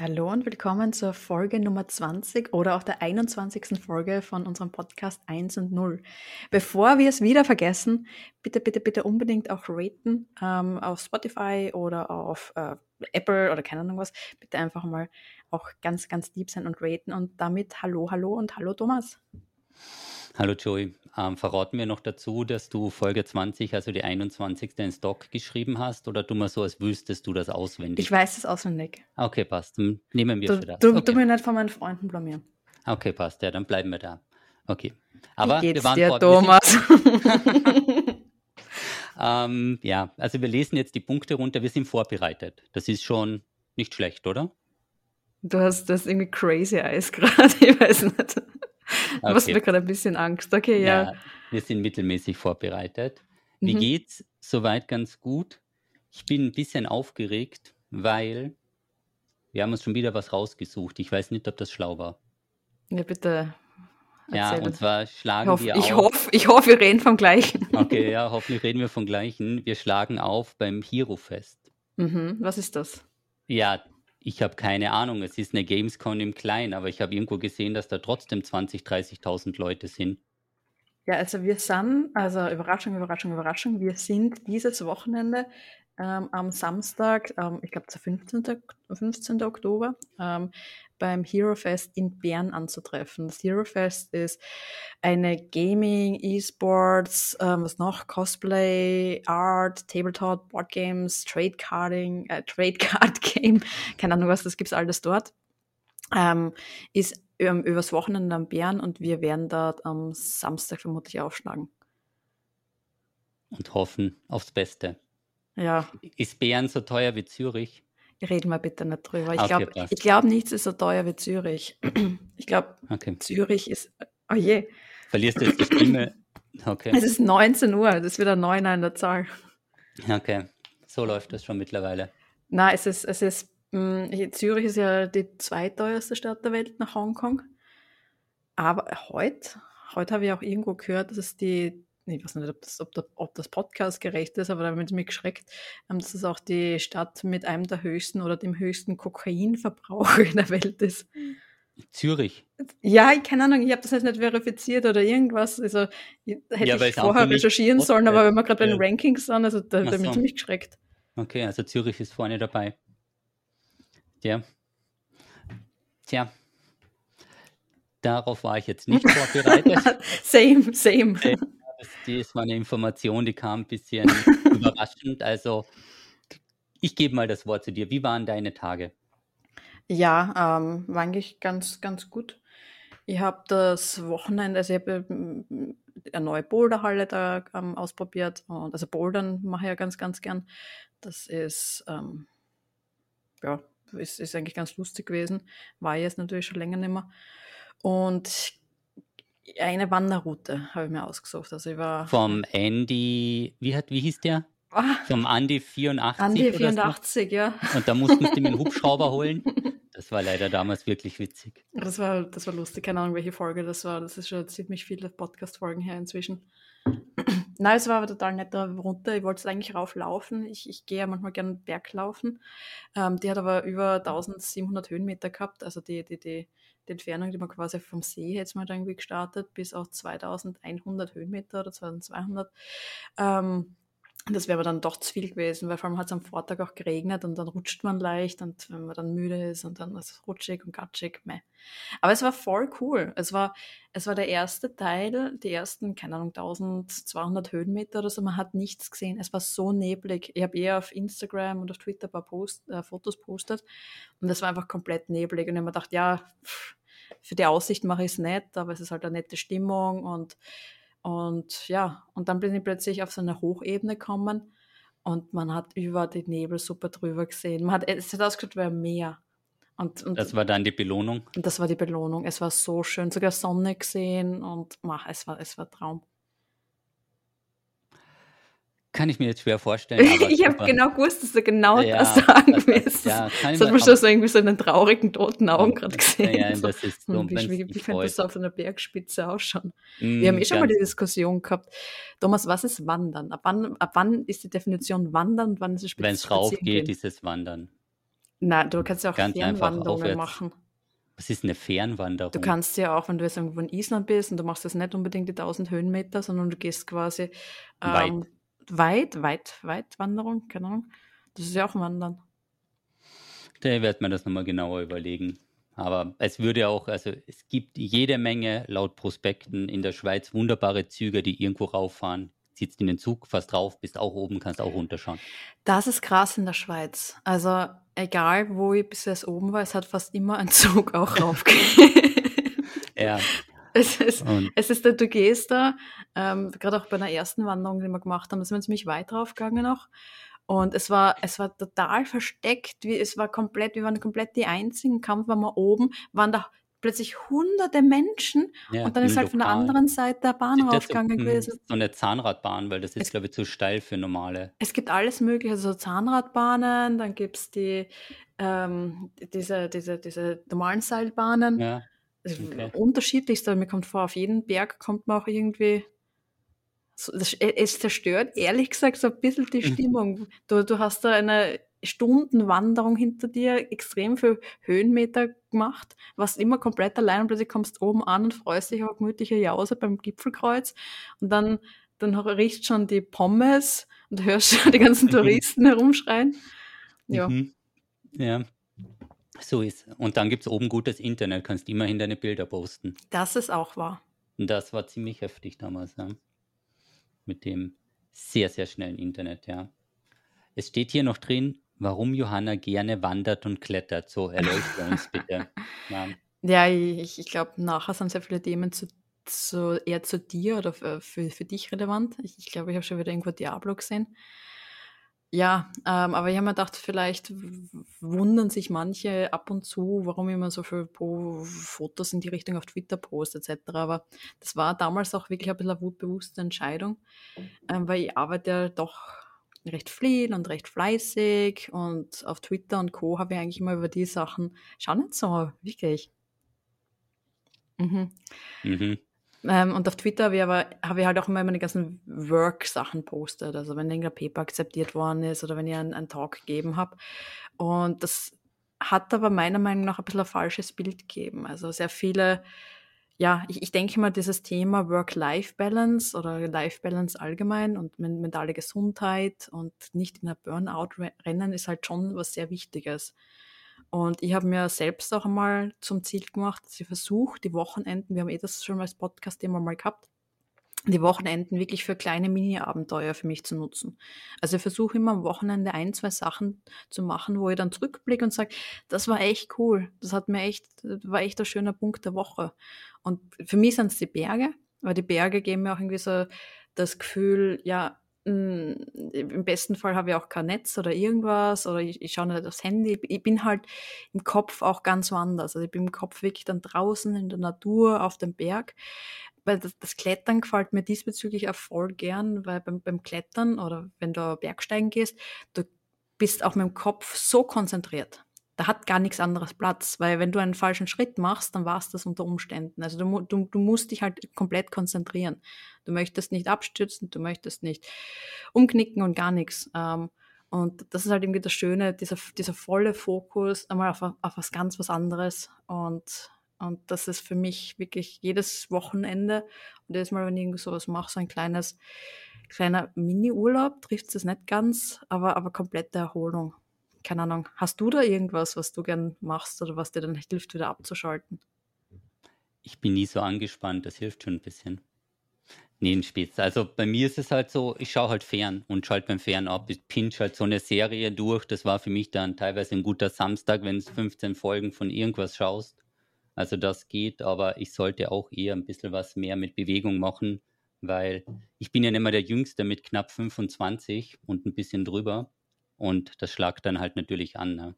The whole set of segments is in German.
Hallo und willkommen zur Folge Nummer 20 oder auch der 21. Folge von unserem Podcast 1 und 0. Bevor wir es wieder vergessen, bitte, bitte, bitte unbedingt auch raten ähm, auf Spotify oder auf äh, Apple oder keine Ahnung was. Bitte einfach mal auch ganz, ganz lieb sein und raten und damit Hallo, Hallo und Hallo Thomas. Hallo Joey, ähm, verraten wir noch dazu, dass du Folge 20, also die 21. in Stock geschrieben hast oder du mal so, als wüsstest du das auswendig? Ich weiß es auswendig. Okay, passt. Dann nehmen wir Du, für das. du, okay. du mir nicht von meinen Freunden blamieren. okay, passt. Ja, dann bleiben wir da. Okay. Aber Wie geht's wir waren dir, Thomas? Ähm, ja, also wir lesen jetzt die Punkte runter. Wir sind vorbereitet. Das ist schon nicht schlecht, oder? du hast das irgendwie crazy Eyes gerade, ich weiß nicht. Du machst Okay. mir gerade ein bisschen Angst. Okay, ja. Ja, wir sind mittelmäßig vorbereitet. Wie Mhm. geht's? Soweit ganz gut. Ich bin ein bisschen aufgeregt, weil wir haben uns schon wieder was rausgesucht. Ich weiß nicht, ob das schlau war. Ja, bitte. Ja, erzähl und uns. zwar Ich schlagen hoffe, wir ich, auf. hoff, ich hoffe, wir reden vom Gleichen. Okay, ja, hoffentlich reden wir vom gleichen. Wir schlagen auf beim Hero-Fest. Mhm. Was ist das? Ja, ich habe keine Ahnung. Es ist eine Gamescom im Kleinen, aber ich habe irgendwo gesehen, dass da trotzdem 20.000, 30.000 Leute sind. Ja, also wir sind, also Überraschung, Überraschung, Überraschung, wir sind dieses Wochenende ähm, am Samstag, ähm, ich glaube der 15. Ok- 15. Oktober, ähm, beim Hero Fest in Bern anzutreffen. Das Hero Fest ist eine Gaming, E-Sports, ähm, was noch, Cosplay, Art, Tabletop, Board Games, Trade Carding, äh, Trade Card Game, keine Ahnung was, das gibt's alles dort. Ähm, ist ähm, übers Wochenende am Bären und wir werden dort am Samstag vermutlich aufschlagen. und hoffen aufs Beste. Ja, Ist Bern so teuer wie Zürich? reden wir bitte nicht drüber. Ich glaube, glaub, nichts ist so teuer wie Zürich. Ich glaube, Okay. Zürich ist, oh je, Verlierst du jetzt die Stimme? Okay. es ist 19 Uhr, das ist wieder 9 an der Zahl. Okay. So läuft das schon mittlerweile. Na, es ist, es ist, mh, hier- Zürich ist ja die zweiteuerste Stadt der Welt nach Hongkong. Aber heute, heute habe ich auch irgendwo gehört, dass es die, ich weiß nicht, ob das, ob, der, ob das Podcast gerecht ist, aber da haben wir mich geschreckt, ähm, dass es auch die Stadt mit einem der höchsten oder dem höchsten Kokainverbrauch in der Welt ist. Zürich. Ja, ich keine Ahnung, ich habe das jetzt nicht verifiziert oder irgendwas. Also ich, hätte Ja, ich vorher mich recherchieren sollen, aber wenn wir gerade bei den ja. Rankings sind, also da, bin ich so. ziemlich geschreckt. Okay, also Zürich ist vorne dabei. Ja. Tja. Darauf war ich jetzt nicht vorbereitet. same, same. Das, das war eine Information, die kam ein bisschen überraschend. Also, ich gebe mal das Wort zu dir. Wie waren deine Tage? Ja, ähm, war eigentlich ganz, ganz gut. Ich habe das Wochenende, also ich habe ähm, eine neue Boulderhalle da ähm, ausprobiert. Und also Bouldern mache ich ja ganz, ganz gern. Das ist, ähm, ja, ist, ist eigentlich ganz lustig gewesen. War jetzt natürlich schon länger nicht mehr. Und eine Wanderroute habe ich mir ausgesucht. Also ich war Vom Andy, wie, hat, wie hieß der? ah, Vom Andy 84 Andi oder so. 84, ja. Und da mussten sie mir einen Hubschrauber holen. Das war leider damals wirklich witzig. Das war, das war lustig, keine Ahnung, welche Folge das war. Das ist schon ziemlich viele Podcast-Folgen her inzwischen. Nein, es war aber total netter runter. Ich wollte es eigentlich rauflaufen. Ich, ich gehe ja manchmal gerne Berglaufen. Ähm, die hat aber über 1700 Höhenmeter gehabt. Also die, die, die, die Entfernung, die man quasi vom See jetzt mal irgendwie gestartet, bis auf 2100 Höhenmeter oder 2200. Ähm, das wäre aber dann doch zu viel gewesen, weil vor allem hat es am Vortag auch geregnet und dann rutscht man leicht und wenn man dann müde ist und dann ist es rutschig und gatschig. Meh. Aber es war voll cool. Es war, es war der erste Teil, die ersten, keine Ahnung, 1200 Höhenmeter oder so. Man hat nichts gesehen. Es war so neblig. Ich habe eher auf Instagram und auf Twitter ein paar Post, äh, Fotos postet und es war einfach komplett neblig. Und ich habe mir gedacht, ja, für die Aussicht mache ich es nicht, aber es ist halt eine nette Stimmung und und ja, und dann bin ich plötzlich auf so eine Hochebene gekommen und man hat über die Nebelsuppe drüber gesehen. Man hat, es hat ausgeschaut wie ein Meer. Und, und, Das war dann die Belohnung. das war die Belohnung. Es war so schön, sogar Sonne gesehen und ach, es war, es war Traum. Kann ich mir jetzt schwer vorstellen. Ich habe genau gewusst, dass du genau Ja, das sagen willst. ja, das hat man schon so irgendwie so in den traurigen, toten Augen gerade gesehen. ja, so, das ist so, hm, wie, wie, wie könnte das auf einer Bergspitze ausschauen? Mm, Wir haben eh schon mal ganz- die Diskussion gehabt. Thomas, was ist Wandern? Ab wann, ab wann ist die Definition Wandern und wann ist es Wenn es spazieren rauf geht, gehen? ist es Wandern. Nein, du kannst ja auch Fernwanderungen machen. Was ist eine Fernwanderung? Du kannst ja auch, wenn du jetzt irgendwo in Island bist und du machst das nicht unbedingt die 1000 Höhenmeter, sondern du gehst quasi ähm, weit. weit, weit, Wanderung, keine Ahnung. Das ist ja auch Wandern. Da wird man das nochmal genauer überlegen. Aber es würde auch, also es gibt jede Menge laut Prospekten in der Schweiz wunderbare Züge, die irgendwo rauffahren. Sitzt in den Zug, fast drauf, bist auch oben, kannst auch runterschauen. Das ist krass in der Schweiz. Also egal, wo ich bis jetzt oben war, es hat fast immer ein Zug auch raufgegeben. ja. Es ist, es ist, du gehst da, ähm, gerade auch bei der ersten Wanderung, die wir gemacht haben, da sind wir ziemlich weit draufgegangen noch. Und es war, es war total versteckt, wie, es war komplett, wir waren komplett die einzigen, kaum waren wir oben, waren da plötzlich hunderte Menschen ja, und dann ist halt von der anderen Seite der Bahn raufgegangen gewesen. So eine Zahnradbahn, weil das ist, es, glaube ich, zu steil für normale. Es gibt alles mögliche, also Zahnradbahnen, dann gibt es die, ähm, diese, diese, diese normalen Seilbahnen. Ja. Okay. Unterschiedlichst, aber mir kommt vor, auf jeden Berg kommt man auch irgendwie äh, es zerstört ehrlich gesagt so ein bisschen die mhm. Stimmung. Du, du hast da eine Stundenwanderung hinter dir, extrem viel Höhenmeter gemacht, warst immer komplett allein und plötzlich kommst oben an und freust dich auf gemütliche Jause beim Gipfelkreuz und dann, dann riechst schon die Pommes und hörst schon die ganzen mhm. Touristen herumschreien. Ja. Mhm. Ja. So ist. Und dann gibt es oben gutes Internet, kannst immerhin deine Bilder posten. Das ist auch wahr. Das war ziemlich heftig damals, ja mit dem sehr, sehr schnellen Internet, ja. Es steht hier noch drin, warum Johanna gerne wandert und klettert. So, erleuchte uns bitte. Ja, ja ich, ich glaube, nachher sind sehr viele Themen zu, zu, eher zu dir oder für, für, für dich relevant. Ich, ich glaube, ich habe schon wieder irgendwo Diablo gesehen. Ja, ähm, aber ich habe mir gedacht, vielleicht wundern sich manche ab und zu, warum ich immer so viele Fotos in die Richtung auf Twitter poste etc. Aber das war damals auch wirklich ein bisschen eine wutbewusste Entscheidung, ähm, weil ich arbeite ja doch recht viel und recht fleißig und auf Twitter und Co. habe ich eigentlich immer über die Sachen, schau nicht so, wirklich. Mhm. Mhm. Ähm, und auf Twitter habe ich aber ich halt auch immer meine ganzen Work-Sachen postet. Also wenn irgendein Paper akzeptiert worden ist oder wenn ich einen, einen Talk gegeben habe. Und das hat aber meiner Meinung nach ein bisschen ein falsches Bild gegeben. Also sehr viele, ja, ich, ich denke mal, dieses Thema Work-Life-Balance oder Life-Balance allgemein und mentale Gesundheit und nicht in ein Burnout rennen ist halt schon was sehr Wichtiges. Und ich habe mir selbst auch einmal zum Ziel gemacht, dass ich versuche, die Wochenenden, wir haben eh das schon als Podcast-Thema mal gehabt, die Wochenenden wirklich für kleine Mini-Abenteuer für mich zu nutzen. Also ich versuche immer am Wochenende ein, zwei Sachen zu machen, wo ich dann zurückblicke und sage, das war echt cool, das hat mir echt, war echt ein schöner Punkt der Woche. Und für mich sind es die Berge, weil die Berge geben mir auch irgendwie so das Gefühl, ja, hm, im besten Fall habe ich auch kein Netz oder irgendwas oder ich, ich schaue nicht aufs Handy. Ich bin halt im Kopf auch ganz woanders. Also ich bin im Kopf wirklich dann draußen in der Natur, auf dem Berg. Weil das, das Klettern gefällt mir diesbezüglich auch voll gern, weil beim, beim Klettern oder wenn du Bergsteigen gehst, du bist auch mit dem Kopf so konzentriert da hat gar nichts anderes Platz, weil wenn du einen falschen Schritt machst, dann war es das unter Umständen. Also du, du, du musst dich halt komplett konzentrieren. Du möchtest nicht abstürzen, du möchtest nicht umknicken und gar nichts. Ähm, und das ist halt irgendwie das Schöne, dieser, dieser volle Fokus einmal auf, auf was ganz was anderes. Und, und das ist für mich wirklich jedes Wochenende und jedes Mal, wenn ich irgend sowas mache, so ein kleines, kleiner Mini-Urlaub, trifft es nicht ganz, aber, aber komplette Erholung keine Ahnung, hast du da irgendwas, was du gern machst oder was dir dann hilft, wieder abzuschalten? Ich bin nie so angespannt, das hilft schon ein bisschen. Nee, ein Spitz. Also bei mir ist es halt so, ich schaue halt fern und schalte beim Fern ab. Ich pinch halt so eine Serie durch. Das war für mich dann teilweise ein guter Samstag, wenn du 15 Folgen von irgendwas schaust. Also das geht, aber ich sollte auch eher ein bisschen was mehr mit Bewegung machen, weil ich bin ja nicht mehr der Jüngste mit knapp 25 und ein bisschen drüber. Und das schlagt dann halt natürlich an. Ne?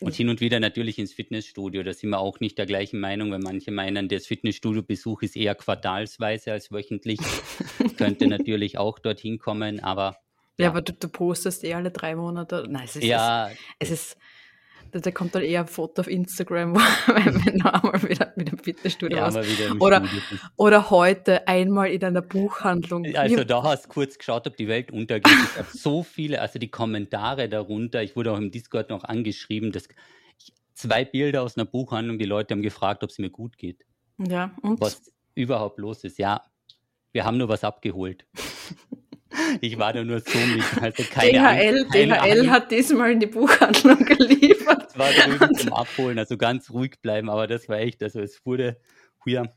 Und hin und wieder natürlich ins Fitnessstudio. Da sind wir auch nicht der gleichen Meinung, weil manche meinen, das Fitnessstudio-Besuch ist eher quartalsweise als wöchentlich. Könnte natürlich auch dorthin kommen, aber. Ja, ja aber du, du, postest eh alle drei Monate. Nein, es ist. Ja, es, ist da kommt dann eher ein Foto auf Instagram, wenn du einmal wieder mit dem Fitnessstudio Ja, warst. Oder, oder heute einmal in einer Buchhandlung. Also da hast du kurz geschaut, ob die Welt untergeht. Ich habe so viele, also die Kommentare darunter, ich wurde auch im Discord noch angeschrieben, dass ich, zwei Bilder aus einer Buchhandlung, die Leute haben gefragt, ob es mir gut geht, ja, und was überhaupt los ist. Ja, wir haben nur was abgeholt. Ich war da nur so mit, also keine DHL, Angst, keine DHL Angst. hat diesmal in die Buchhandlung geliefert. Es war drüben zum Abholen, also ganz ruhig bleiben, aber das war echt, also es wurde hier,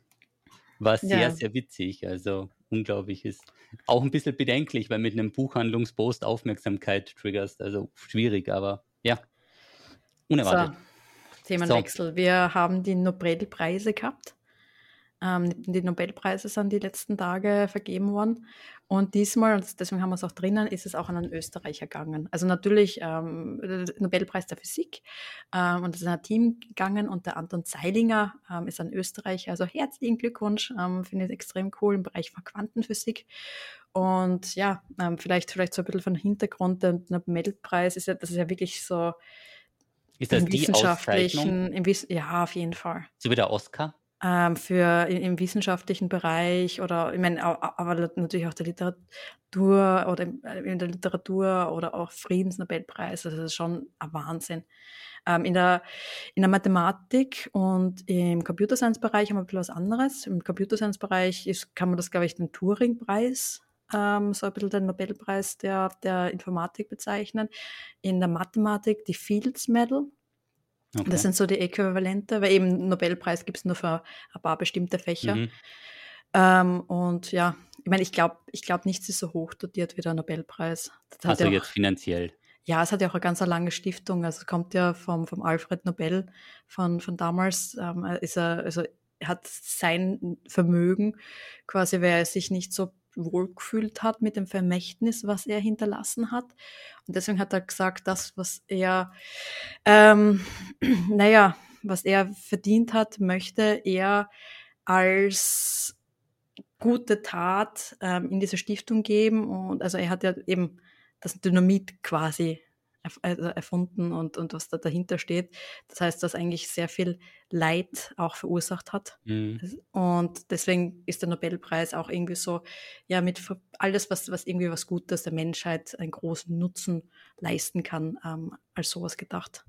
war sehr, Ja. sehr witzig, also unglaublich ist auch ein bisschen bedenklich, weil mit einem Buchhandlungspost Aufmerksamkeit triggerst, also schwierig, aber ja, unerwartet. So, Themenwechsel. Wir haben die Nobelpreise gehabt. Ähm, die Nobelpreise sind die letzten Tage vergeben worden. Und diesmal, und deswegen haben wir es auch drinnen, ist es auch an einen Österreicher gegangen. Also natürlich ähm, der Nobelpreis der Physik. Ähm, und es ist ein Team gegangen und der Anton Zeilinger ähm, ist ein Österreicher. Also herzlichen Glückwunsch. Ähm, Finde ich extrem cool im Bereich von Quantenphysik. Und ja, ähm, vielleicht, vielleicht so ein bisschen von Hintergrund. Der Nobelpreis ist ja, das ist ja wirklich so Ist das im die wissenschaftlichen, im Wiss ja, auf jeden Fall. so wie der Oscar? Ähm, für im, im wissenschaftlichen Bereich oder ich meine, aber natürlich auch der Literatur oder im- äh, in der Literatur oder auch Friedensnobelpreis, also das ist schon ein Wahnsinn. Ähm, in, der, in der Mathematik und im Computer Science Bereich haben wir ein bisschen was anderes. Im Computer Science Bereich ist, kann man das, glaube ich, den Turing-Preis, ähm, so ein bisschen den Nobelpreis der, der Informatik bezeichnen. In der Mathematik die Fields Medal, Okay. das sind so die Äquivalente, weil eben Nobelpreis gibt es nur für ein paar bestimmte Fächer. Mhm. Ähm, und ja, ich meine, ich glaube ich glaub, nichts ist so hoch dotiert wie der Nobelpreis. Das hat Also ja, auch, jetzt finanziell. ja, es hat ja auch eine ganz lange Stiftung. Also kommt ja vom, vom Alfred Nobel von, von damals. Ähm, ist er, also er hat sein Vermögen quasi, weil er sich nicht so wohl gefühlt hat mit dem Vermächtnis, was er hinterlassen hat. Und deswegen hat er gesagt, das, was er, ähm, naja, was er verdient hat, möchte er als gute Tat ähm, in diese Stiftung geben. Und also er hat ja eben das Dynamit quasi erf also erfunden und, und was da dahinter steht. Das heißt, dass eigentlich sehr viel Leid auch verursacht hat. Mhm. Und deswegen ist der Nobelpreis auch irgendwie so, ja, mit alles, was, was irgendwie was Gutes der Menschheit einen großen Nutzen leisten kann, ähm, als sowas gedacht.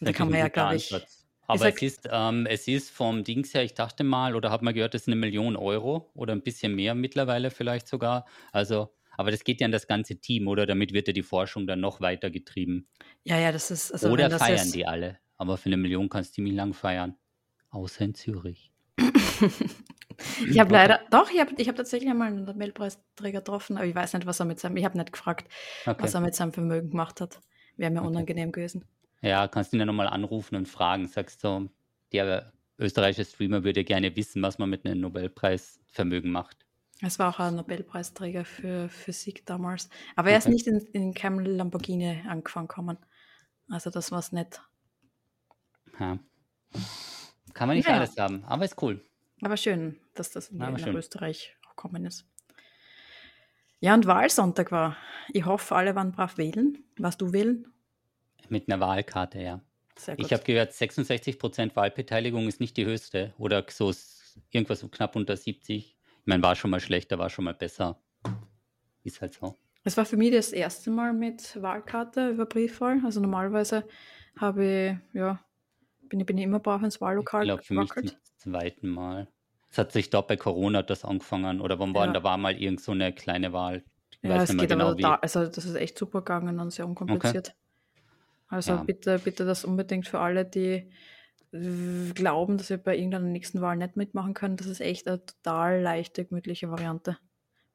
Und da kann man ja, glaube ich, Ansatz. Aber sag- es ist, ähm, es ist vom Dings her, ich dachte mal, oder habe mal gehört, das ist eine Million Euro oder ein bisschen mehr mittlerweile vielleicht sogar. Also, aber das geht ja an das ganze Team, oder? Damit wird ja die Forschung dann noch weiter getrieben. ja, ja, das ist, also oder das feiern jetzt, die alle. Aber für eine Million kannst du ziemlich lang feiern. Außer in Zürich. Ich habe leider, doch, ich habe ich hab tatsächlich einmal einen Nobelpreisträger getroffen, aber ich weiß nicht, was er mit seinem, ich habe nicht gefragt, Okay. was er mit seinem Vermögen gemacht hat. Wäre mir Okay. unangenehm gewesen. Ja, kannst ihn ja nochmal anrufen und fragen. Sagst so, der österreichische Streamer würde gerne wissen, was man mit einem Nobelpreisvermögen macht. Es war auch ein Nobelpreisträger für Physik damals. Aber er ist Okay. nicht in, in keinem Lamborghini angefangen kommen. Also das war es nicht. Ja. Kann man nicht Naja. alles haben, aber ist cool. Aber schön, dass das in, nach. Österreich auch gekommen ist. Ja, und Wahlsonntag war. Ich hoffe, alle waren brav wählen. Warst du wählen? Mit einer Wahlkarte, ja. Sehr gut. Ich habe gehört, 66% Wahlbeteiligung ist nicht die höchste oder so irgendwas so knapp unter 70. Ich meine, war schon mal schlechter, war schon mal besser. Ist halt so. Es war für mich das erste Mal mit Wahlkarte über Briefwahl. Also normalerweise habe ich, ja, bin ich, bin ich immer brav ins Ich Wahllokal glaube, für mich gewackelt. zum zweiten Mal. Es hat sich dort bei Corona das angefangen oder wann war Ja. denn, da war mal irgend so eine kleine Wahl. Ich Ja, weiß es nicht mehr geht aber genau wie. da, also das ist echt super gegangen und sehr unkompliziert. Also Ja. bitte, bitte das unbedingt für alle, die glauben, dass sie bei irgendeiner nächsten Wahl nicht mitmachen können. Das ist echt eine total leichte, gemütliche Variante.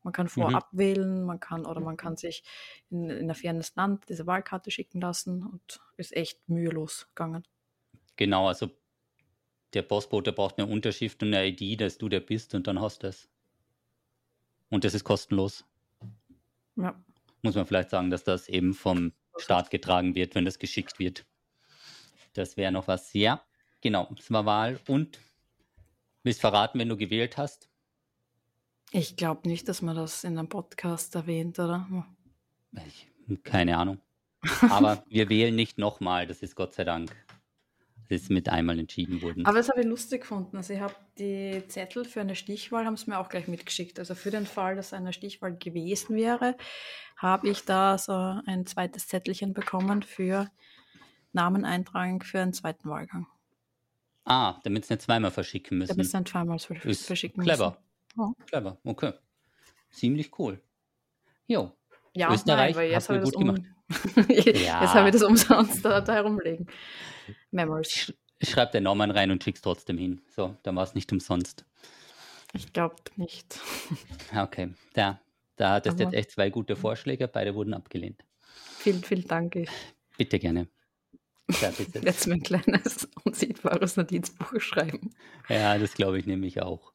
Man kann Mhm. vorab wählen, man kann oder man kann sich in, in ein fernes Land diese Wahlkarte schicken lassen und ist echt mühelos gegangen. Genau, also der Postbote braucht eine Unterschrift und eine ID, dass du der bist und dann hast du es. Und das ist kostenlos. Ja. Muss man vielleicht sagen, dass das eben vom Staat getragen wird, wenn das geschickt wird. Das wäre noch was. Ja, genau, es war Wahl. Und willst verraten, wenn du gewählt hast? Ich glaube nicht, dass man das in einem Podcast erwähnt, oder? Ich, keine Ahnung. Aber wir wählen nicht nochmal, das ist Gott sei Dank. Das ist mit einmal entschieden worden. Aber das habe ich lustig gefunden. Also ich habe die Zettel für eine Stichwahl, haben es mir auch gleich mitgeschickt. Also für den Fall, dass eine Stichwahl gewesen wäre, habe ich da so ein zweites Zettelchen bekommen für Namen eintragen für einen zweiten Wahlgang. Ah, damit es nicht zweimal verschicken müssen. Damit es nicht zweimal verschicken clever. müssen. Clever. Clever, okay. Ziemlich cool. Jo. Ja, Österreich nein, jetzt habe gut um... gemacht. ja. Jetzt habe ich das umsonst da, da herumlegen. Memories. Ich schreibe den Namen rein und schick's trotzdem hin. So, dann war es nicht umsonst. Ich glaube nicht. Okay, da, da hattest du jetzt echt zwei gute Vorschläge, beide wurden abgelehnt. Vielen, vielen Dank. Bitte gerne. Ja, Jetzt mein kleines unsichtbares Notizbuch schreiben. Ja, das glaube ich nämlich auch.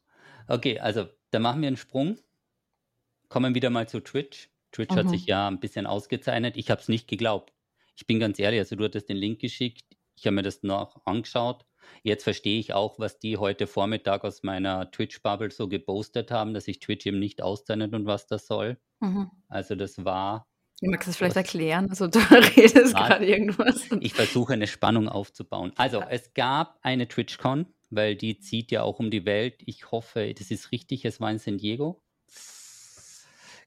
Okay, also da machen wir einen Sprung. Kommen wieder mal zu Twitch. Twitch mhm. hat sich ja ein bisschen ausgezeichnet. Ich habe es nicht geglaubt. Ich bin ganz ehrlich, also du hattest den Link geschickt. Ich habe mir das noch angeschaut. Jetzt verstehe ich auch, was die heute Vormittag aus meiner Twitch-Bubble so gepostet haben, dass sich Twitch eben nicht auszeichnet und was das soll. Mhm. Also das war Magst du das vielleicht erklären? Also du redest gerade irgendwas. Ich versuche eine Spannung aufzubauen. Also es gab eine TwitchCon, weil die zieht ja auch um die Welt. Ich hoffe, das ist richtig, es war in San Diego.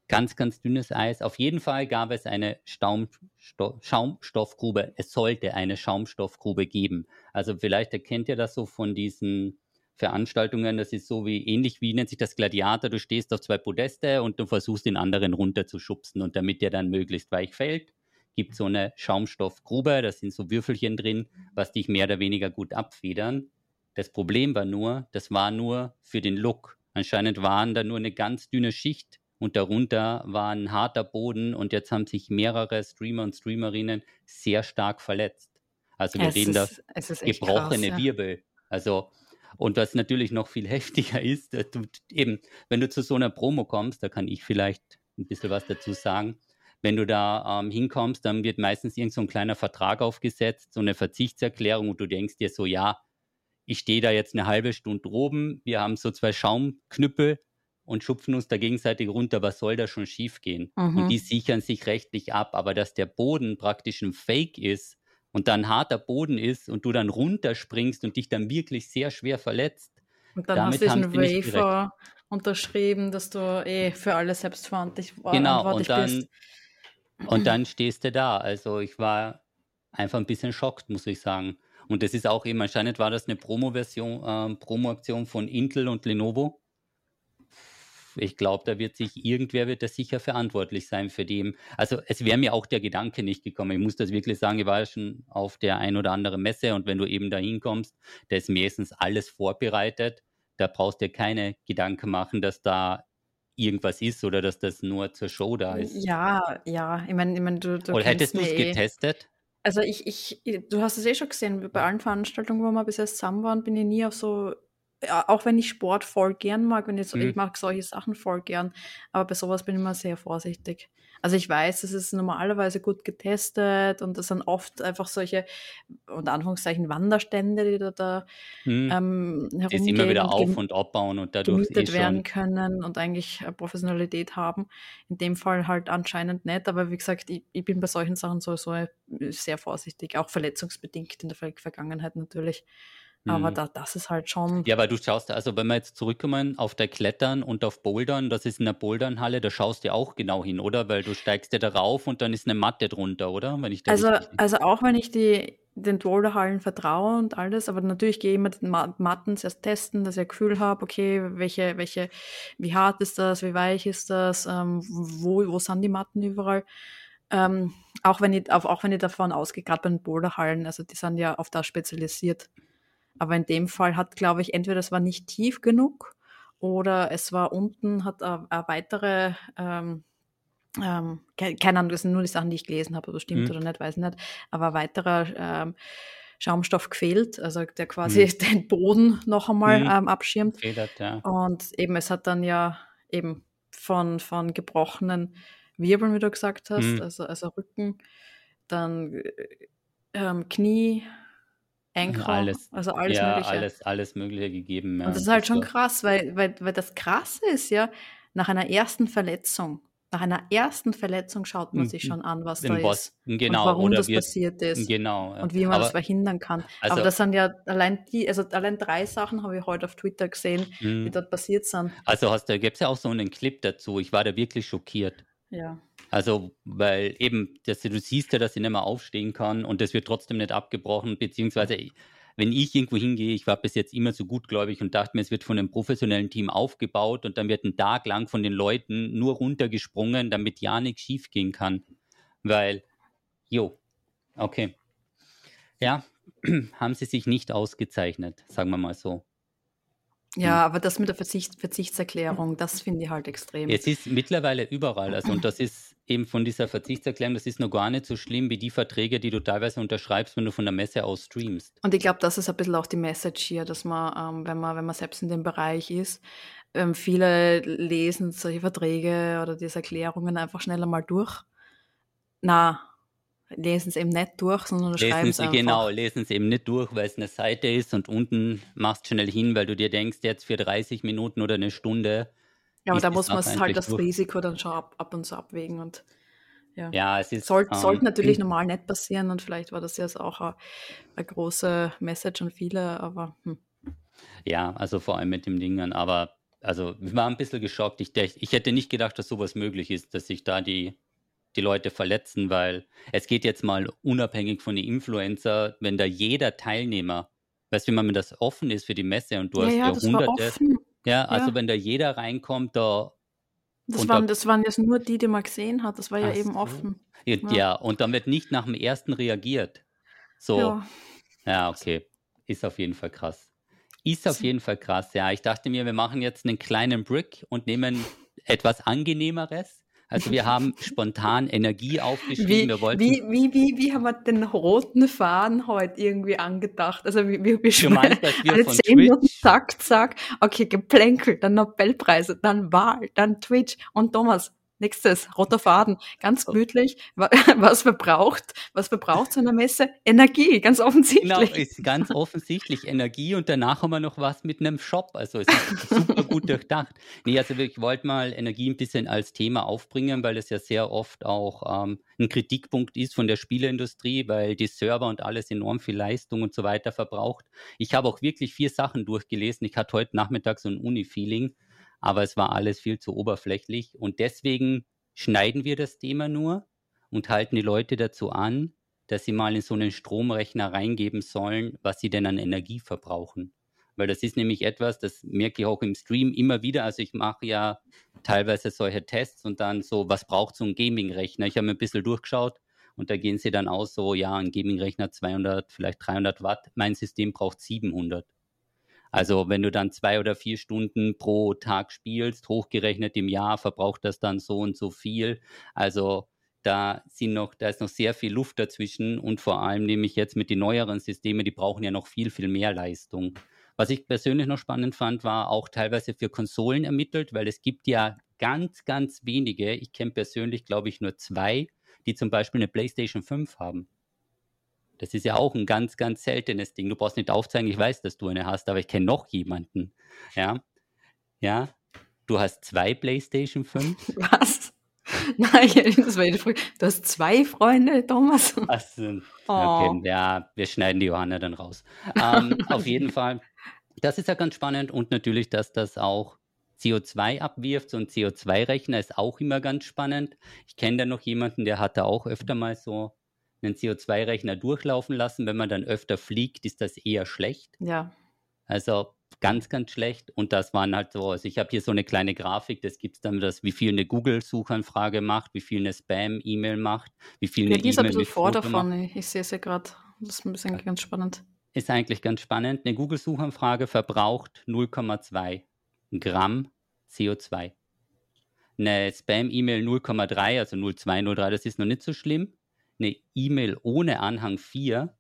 Ganz, ganz dünnes Eis. Auf jeden Fall gab es eine Schaumsto Schaumstoffgrube. Es sollte eine Schaumstoffgrube geben. Also vielleicht erkennt ihr das so von diesen Veranstaltungen, das ist so wie ähnlich wie nennt sich das Gladiator, du stehst auf zwei Podeste und du versuchst den anderen runterzuschubsen und damit der dann möglichst weich fällt, gibt so eine Schaumstoffgrube, da sind so Würfelchen drin, was dich mehr oder weniger gut abfedern. Das Problem war nur, das war nur für den Look. Anscheinend waren da nur eine ganz dünne Schicht und darunter war ein harter Boden und jetzt haben sich mehrere Streamer und Streamerinnen sehr stark verletzt. Also wir es reden da gebrochene krass, ja. Wirbel. Also und was natürlich noch viel heftiger ist, du, eben, wenn du zu so einer Promo kommst, da kann ich vielleicht ein bisschen was dazu sagen. Wenn du da ähm, hinkommst, dann wird meistens irgend so ein kleiner Vertrag aufgesetzt, so eine Verzichtserklärung und du denkst dir so, ja, ich stehe da jetzt eine halbe Stunde oben, wir haben so zwei Schaumknüppel und schupfen uns da gegenseitig runter, was soll da schon schiefgehen? Mhm. Und die sichern sich rechtlich ab, aber dass der Boden praktisch ein Fake ist, und dann harter Boden ist und du dann runterspringst und dich dann wirklich sehr schwer verletzt. Und dann damit hast du diesen Wafer unterschrieben, dass du eh für alles selbstverantwortlich genau, und dann, bist. Und dann stehst du da. Also ich war einfach ein bisschen schockt, muss ich sagen. Und das ist auch eben, anscheinend war das eine Promo-Version, äh, Promo-Aktion von Intel und Lenovo ich glaube, da wird sich irgendwer wird da sicher verantwortlich sein für dem. Also es wäre mir auch der Gedanke nicht gekommen. Ich muss das wirklich sagen, ich war ja schon auf der ein oder anderen Messe und wenn du eben da hinkommst, da ist meistens alles vorbereitet. Da brauchst du dir keine Gedanken machen, dass da irgendwas ist oder dass das nur zur Show da ist. Ja, ja. Ich meine, ich mein, du, du Oder hättest du es eh. getestet? Also ich, ich, du hast es eh schon gesehen, bei allen Veranstaltungen, wo wir bis jetzt zusammen waren, bin ich nie auf so auch wenn ich Sport voll gern mag, wenn ich, so, mhm. ich mag solche Sachen voll gern, aber bei sowas bin ich immer sehr vorsichtig. Also ich weiß, es ist normalerweise gut getestet und das sind oft einfach solche, unter Anführungszeichen, Wanderstände, die da, da mhm. ähm, herumgehen. Die immer wieder auf und abbauen und dadurch eh werden können und eigentlich Professionalität haben. In dem Fall halt anscheinend nicht, aber wie gesagt, ich, ich bin bei solchen Sachen sowieso sehr vorsichtig, auch verletzungsbedingt in der Vergangenheit natürlich. Aber mhm. da, das ist halt schon. Ja, weil du schaust, also wenn wir jetzt zurückkommen auf der Klettern und auf Bouldern, das ist in der Bouldernhalle, da schaust du auch genau hin, oder? Weil du steigst ja da rauf und dann ist eine Matte drunter, oder? Wenn ich also, also auch wenn ich die, den Boulderhallen vertraue und alles, aber natürlich gehe ich immer den Matten erst testen, dass ich ein Gefühl habe, okay, welche, welche, wie hart ist das, wie weich ist das, ähm, wo, wo sind die Matten überall. Ähm, auch wenn ich, auch wenn ich davon ausgehe, gerade bei den Boulderhallen, also die sind ja auf das spezialisiert. Aber in dem Fall hat, glaube ich, entweder es war nicht tief genug oder es war unten, hat eine, eine weitere, ähm, ähm, keine Ahnung, das sind nur die Sachen, die ich gelesen habe, ob das stimmt mhm. oder nicht, weiß ich nicht, aber ein weiterer ähm, Schaumstoff gefehlt, also der quasi mhm. den Boden noch einmal mhm. ähm, abschirmt. Federt, ja. Und eben, es hat dann ja eben von, von gebrochenen Wirbeln, wie du gesagt hast, mhm. also, also Rücken, dann äh, ähm, Knie, Ankle, alles, also alles ja, Mögliche. Alles, alles Mögliche gegeben. Ja. Und das ist halt schon krass, weil, weil, weil das Krasse ist ja, nach einer ersten Verletzung nach einer ersten Verletzung schaut man sich schon an, was da was, ist genau, und warum das wird, passiert ist genau. Ja. und wie man Aber, das verhindern kann. also, Aber das sind ja allein die, also allein drei Sachen habe ich heute auf Twitter gesehen, die mh, dort passiert sind. also hast du, gibt es ja auch so einen Clip dazu. Ich war da wirklich schockiert. Ja. Also, weil eben, dass du, siehst ja, dass sie nicht mehr aufstehen kann und das wird trotzdem nicht abgebrochen, beziehungsweise wenn ich irgendwo hingehe, ich war bis jetzt immer so gutgläubig und dachte mir, es wird von einem professionellen Team aufgebaut und dann wird ein Tag lang von den Leuten nur runtergesprungen, damit ja nichts schief gehen kann. Weil, jo, okay. Ja, haben sie sich nicht ausgezeichnet, sagen wir mal so. Ja, aber das mit der Verzicht, Verzichtserklärung, das finde ich halt extrem. Es ist mittlerweile überall, also und das ist eben von dieser Verzichtserklärung, das ist noch gar nicht so schlimm wie die Verträge, die du teilweise unterschreibst, wenn du von der Messe aus streamst. Und ich glaube, das ist ein bisschen auch die Message hier, dass man, ähm, wenn man, wenn man selbst in dem Bereich ist, ähm, viele lesen solche Verträge oder diese Erklärungen einfach schneller mal durch. Na, lesen es eben nicht durch, sondern schreiben Lesen es sie einfach. genau, lesen sie eben nicht durch, weil es eine Seite ist und unten machst schnell hin, weil du dir denkst, jetzt für 30 Minuten oder eine Stunde Ja, aber da muss man halt das durch. Risiko dann schon ab, ab und zu abwägen und ja. Ja, es ist, Sollte, sollte ähm, natürlich normal nicht passieren und vielleicht war das jetzt auch eine, eine große Message an viele, aber hm. ja, also vor allem mit dem Dingen, aber also ich war ein bisschen geschockt. Ich, ich hätte nicht gedacht, dass sowas möglich ist, dass sich da die, die Leute verletzen, weil es geht jetzt mal unabhängig von den Influencer, wenn da jeder Teilnehmer, weißt du, wenn das offen ist für die Messe und du ja, hast ja, das war hunderte, offen. Ja, also Ja. wenn da jeder reinkommt, da Das waren, da, das waren jetzt nur die, die man gesehen hat. Das war ja eben so, offen. ja, Ja. ja, und dann wird nicht nach dem ersten reagiert. So, Ja. ja, okay, ist auf jeden Fall krass. Ist auf jeden Fall krass, ja. Ich dachte mir, wir machen jetzt einen kleinen Brick und nehmen etwas angenehmeres. Also wir haben spontan Energie aufgeschrieben. Wie, Wir wollten, wie, wie, wie, wie haben wir den roten Faden heute irgendwie angedacht? Also wir, wir, wir du meinst, dass wir alle von zehn Minuten, zack, zack, okay, Geplänkel, dann Nobelpreise, dann Wahl, dann Twitch und Thomas. Nächstes, roter Faden, ganz gemütlich. Wa- Was verbraucht, was verbraucht so eine Messe? Energie, ganz genau, offensichtlich. ist ganz offensichtlich Energie und danach haben wir noch was mit einem Shop. Also es ist super gut durchdacht. Nee, also ich wollte mal Energie ein bisschen als Thema aufbringen, weil es ja sehr oft auch ähm, ein Kritikpunkt ist von der Spieleindustrie, weil die Server und alles enorm viel Leistung und so weiter verbraucht. Ich habe auch wirklich vier Sachen durchgelesen. Ich hatte heute Nachmittag so ein Uni-Feeling, aber es war alles viel zu oberflächlich und deswegen schneiden wir das Thema nur und halten die Leute dazu an, dass sie mal in so einen Stromrechner reingeben sollen, was sie denn an Energie verbrauchen. Weil das ist nämlich etwas, das merke ich auch im Stream immer wieder. Also ich mache ja teilweise solche Tests und dann so, was braucht so ein Gaming-Rechner? Ich habe mir ein bisschen durchgeschaut und da gehen sie dann aus, so, ja, ein Gaming-Rechner 200, vielleicht 300 Watt. Mein System braucht 700. Also wenn du dann zwei oder vier Stunden pro Tag spielst, hochgerechnet im Jahr, verbraucht das dann so und so viel. Also da sind noch, da ist noch sehr viel Luft dazwischen und vor allem nämlich jetzt mit den neueren Systemen, die brauchen ja noch viel, viel mehr Leistung. Was ich persönlich noch spannend fand, war auch teilweise für Konsolen ermittelt, weil es gibt ja ganz, ganz wenige, ich kenne persönlich, glaube ich, nur zwei, die zum Beispiel eine PlayStation 5 haben. Das ist ja auch ein ganz, ganz seltenes Ding. Du brauchst nicht aufzeigen, ich weiß, dass du eine hast, aber ich kenne noch jemanden. Ja, ja. Du hast zwei PlayStation 5. Was? Nein, das war die Frage. Du hast zwei Freunde, Thomas. Also, Oh. okay, ja, wir schneiden die Johanna dann raus. Ähm, auf jeden Fall, das ist ja ganz spannend und natürlich, dass das auch CO2 abwirft. So ein CO2-Rechner ist auch immer ganz spannend. Ich kenne da noch jemanden, der hat da auch öfter mal so einen CO2-Rechner durchlaufen lassen. Wenn man dann öfter fliegt, ist das eher schlecht. Ja. Also ganz, ganz schlecht. Und das waren halt so, also ich habe hier so eine kleine Grafik, das gibt es dann, das, wie viel eine Google-Suchanfrage macht, wie viel eine Spam-E-Mail macht, wie viel Ja, eine die ist ein bisschen vor Foto macht. davon. Ich, ich sehe sie gerade. Das ist ein bisschen ganz spannend. Ist eigentlich ganz spannend. Eine Google-Suchanfrage verbraucht 0,2 Gramm CO2. Eine Spam-E-Mail 0,3, also 0,203, das ist noch nicht so schlimm. Eine E-Mail ohne Anhang 4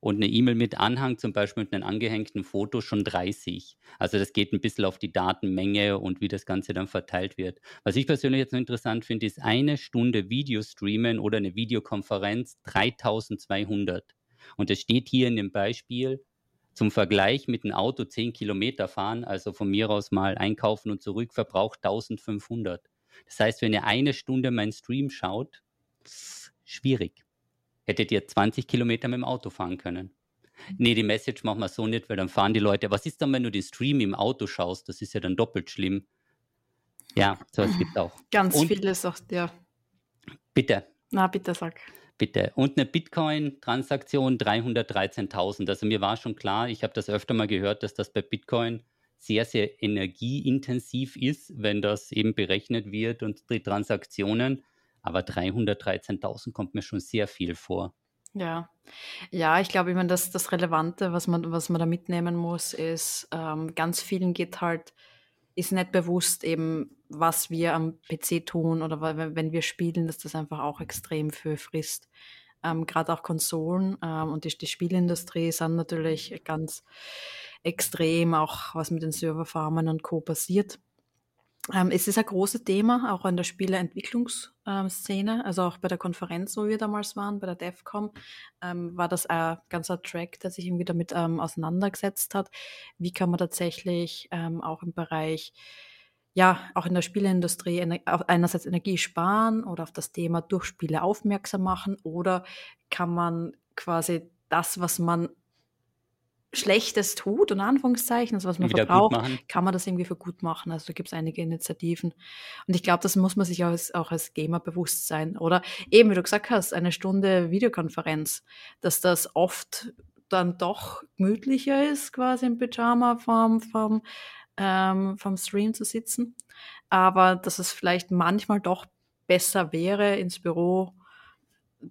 und eine E-Mail mit Anhang, zum Beispiel mit einem angehängten Foto, schon 30. Also das geht ein bisschen auf die Datenmenge und wie das Ganze dann verteilt wird. Was ich persönlich jetzt noch interessant finde, ist eine Stunde Videostreamen oder eine Videokonferenz 3200. Und es steht hier in dem Beispiel zum Vergleich mit einem Auto 10 Kilometer fahren, also von mir aus mal einkaufen und zurück, verbraucht 1500. Das heißt, wenn ihr eine Stunde meinen Stream schaut, schwierig. Hättet ihr 20 Kilometer mit dem Auto fahren können. Nee, die Message machen wir so nicht, weil dann fahren die Leute. Was ist dann, wenn du den Stream im Auto schaust? Das ist ja dann doppelt schlimm. Ja, so es gibt auch. Ganz Und, vieles auch, ja. Bitte. Na, bitte sag. Bitte. Und eine Bitcoin-Transaktion 313.000. Also mir war schon klar, ich habe das öfter mal gehört, dass das bei Bitcoin sehr, sehr energieintensiv ist, wenn das eben berechnet wird und die Transaktionen. Aber 313.000 kommt mir schon sehr viel vor. Ja, ja, ich glaube, ich meine, das, das Relevante, was man, was man da mitnehmen muss, ist, ähm, ganz vielen geht halt, ist nicht bewusst eben, was wir am PC tun oder wenn wir spielen, dass das einfach auch extrem viel frisst. Ähm, Gerade auch Konsolen ähm, und die, die Spielindustrie sind natürlich ganz extrem, auch was mit den Serverfarmen und Co. passiert. Ähm, es ist ein großes Thema, auch in der Spieleentwicklungsszene, ähm, also auch bei der Konferenz, wo wir damals waren, bei der DEFCOM, ähm, war das ein ganzer Track, der sich irgendwie damit ähm, auseinandergesetzt hat. Wie kann man tatsächlich ähm, auch im Bereich, ja, auch in der Spieleindustrie einerseits Energie sparen oder auf das Thema durch Spiele aufmerksam machen oder kann man quasi das, was man Schlechtes tut, und Anführungszeichen, also was man verbraucht, kann man das irgendwie für gut machen. Also da gibt es einige Initiativen. Und ich glaube, das muss man sich auch als, auch als Gamer bewusst sein. Oder eben, wie du gesagt hast, eine Stunde Videokonferenz, dass das oft dann doch gemütlicher ist, quasi im Pyjama vom, vom, ähm, vom Stream zu sitzen. Aber dass es vielleicht manchmal doch besser wäre, ins Büro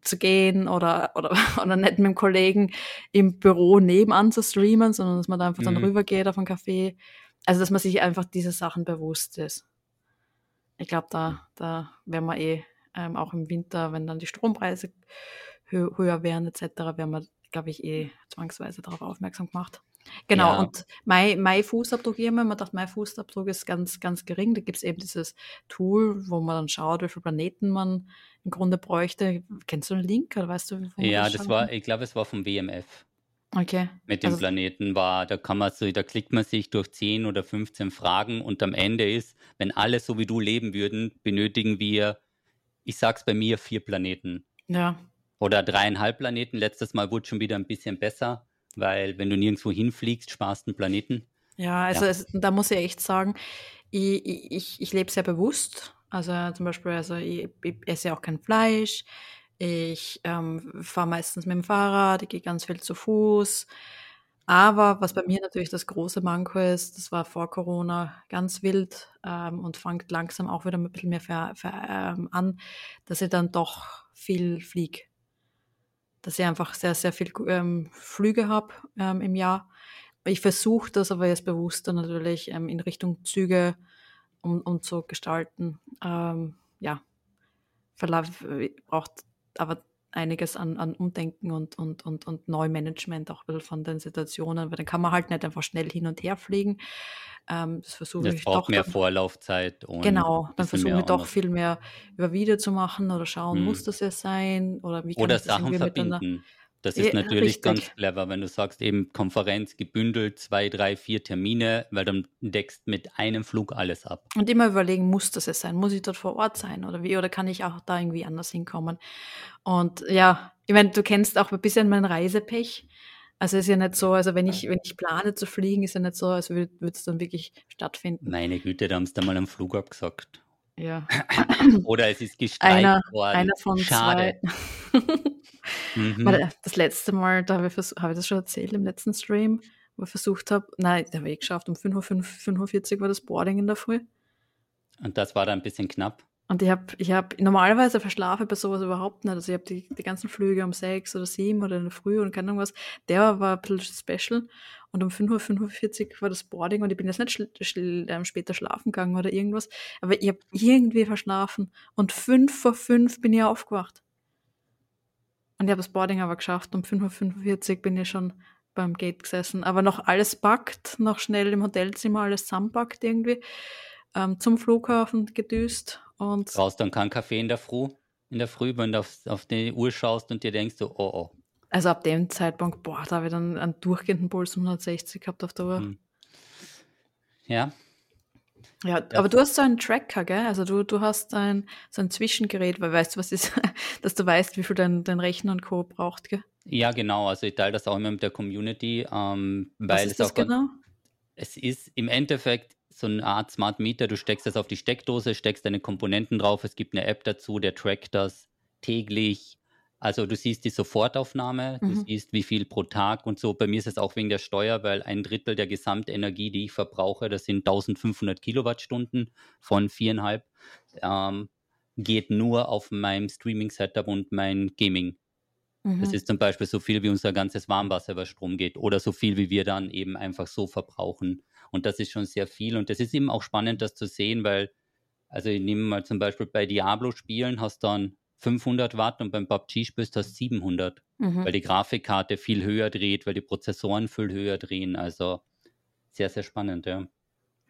zu gehen oder, oder, oder nicht mit dem Kollegen im Büro nebenan zu streamen, sondern dass man da einfach mhm. dann rübergeht auf einen Café. Also, dass man sich einfach diese Sachen bewusst ist. Ich glaube, da, da wären wir eh ähm, auch im Winter, wenn dann die Strompreise hö höher wären etc., wären wir, glaube ich, eh zwangsweise darauf aufmerksam gemacht. Genau, ja. und mein, mein Fußabdruck immer, man dachte, mein Fußabdruck ist ganz, ganz gering. Da gibt es eben dieses Tool, wo man dann schaut, wie viele Planeten man im Grunde bräuchte. Kennst du den Link oder weißt du? Ja, das, das war, ich glaube, es war vom WMF. Okay. Mit dem also, Planeten war, da kann man so, da klickt man sich durch 10 oder 15 Fragen und am Ende ist, wenn alle so wie du leben würden, benötigen wir, ich sag's bei mir, vier Planeten. Ja. Oder dreieinhalb Planeten. Letztes Mal wurde schon wieder ein bisschen besser, weil wenn du nirgendwo hinfliegst, sparst du einen Planeten. Ja, also ja. Es, da muss ich echt sagen, ich, ich, ich lebe sehr bewusst also zum Beispiel, also ich, ich esse auch kein Fleisch. Ich ähm, fahre meistens mit dem Fahrrad, ich gehe ganz viel zu Fuß. Aber was bei mir natürlich das große Manko ist, das war vor Corona ganz wild ähm, und fängt langsam auch wieder ein bisschen mehr für, für, ähm, an, dass ich dann doch viel fliege. Dass ich einfach sehr, sehr viel ähm, Flüge habe ähm, im Jahr. Ich versuche das aber jetzt bewusster natürlich ähm, in Richtung Züge um, um zu gestalten. Ähm, ja, braucht aber einiges an, an Umdenken und, und, und, und Neumanagement auch von den Situationen, weil dann kann man halt nicht einfach schnell hin und her fliegen. Ähm, das versuche ich braucht doch. mehr dann, Vorlaufzeit. Und genau, dann versuche ich doch viel mehr über Video zu machen oder schauen, hm. muss das ja sein oder wie kann oder ich das Sachen verbinden. Das ist ja, natürlich richtig. ganz clever, wenn du sagst, eben Konferenz gebündelt, zwei, drei, vier Termine, weil dann deckst mit einem Flug alles ab. Und immer überlegen, muss das es sein? Muss ich dort vor Ort sein oder wie? Oder kann ich auch da irgendwie anders hinkommen? Und ja, ich meine, du kennst auch ein bisschen mein Reisepech. Also ist ja nicht so, also wenn ich, wenn ich plane zu fliegen, ist ja nicht so, als würde es dann wirklich stattfinden. Meine Güte, da haben sie da mal am Flug abgesagt. Ja. Oder es ist gestreikt einer, worden. Einer von Schade. zwei. mhm. Das letzte Mal, da habe ich, hab ich das schon erzählt im letzten Stream, wo ich versucht habe, nein, da habe ich geschafft, um 5.45 Uhr war das Boarding in der Früh. Und das war dann ein bisschen knapp. Und ich habe, ich hab, normalerweise verschlafe bei sowas überhaupt nicht. Also ich habe die, die ganzen Flüge um sechs oder sieben oder in der Früh und keine Ahnung was. Der war ein bisschen special. Und um 5.45 Uhr war das Boarding und ich bin jetzt nicht schl schl ähm, später schlafen gegangen oder irgendwas. Aber ich habe irgendwie verschlafen. Und fünf vor fünf bin ich aufgewacht. Und ich habe das Boarding aber geschafft. Um 5.45 Uhr bin ich schon beim Gate gesessen. Aber noch alles packt, noch schnell im Hotelzimmer alles zusammenpackt irgendwie. Ähm, zum Flughafen gedüst und Brauchst dann keinen Kaffee in der Früh, in der Früh, wenn du auf, auf die Uhr schaust und dir denkst, oh oh. Also ab dem Zeitpunkt, boah, da habe ich dann einen durchgehenden Puls um 160 gehabt auf der Uhr. Hm. Ja. Ja, aber du hast so einen Tracker, gell? Also du, du hast ein, so ein Zwischengerät, weil weißt du, was ist, dass du weißt, wie viel dein, dein Rechner und Co. braucht, gell? Ja, genau. Also ich teile das auch immer mit der Community, ähm, Was weil ist es das auch genau? es ist im Endeffekt so eine Art Smart Meter. Du steckst das auf die Steckdose, steckst deine Komponenten drauf. Es gibt eine App dazu, der trackt das täglich. Also du siehst die Sofortaufnahme, du Mhm. siehst, wie viel pro Tag und so. Bei mir ist es auch wegen der Steuer, weil ein Drittel der Gesamtenergie, die ich verbrauche, das sind 1500 Kilowattstunden von viereinhalb, ähm, geht nur auf meinem Streaming-Setup und mein Gaming. Das Mhm. ist zum Beispiel so viel, wie unser ganzes Warmwasser über Strom geht oder so viel, wie wir dann eben einfach so verbrauchen. Und das ist schon sehr viel. Und das ist eben auch spannend, das zu sehen, weil, also ich nehme mal zum Beispiel bei Diablo-Spielen hast dann 500 Watt und beim PUBG-Spielst hast 700, weil Mhm. die Grafikkarte viel höher dreht, weil die Prozessoren viel höher drehen. Also sehr, sehr spannend, ja.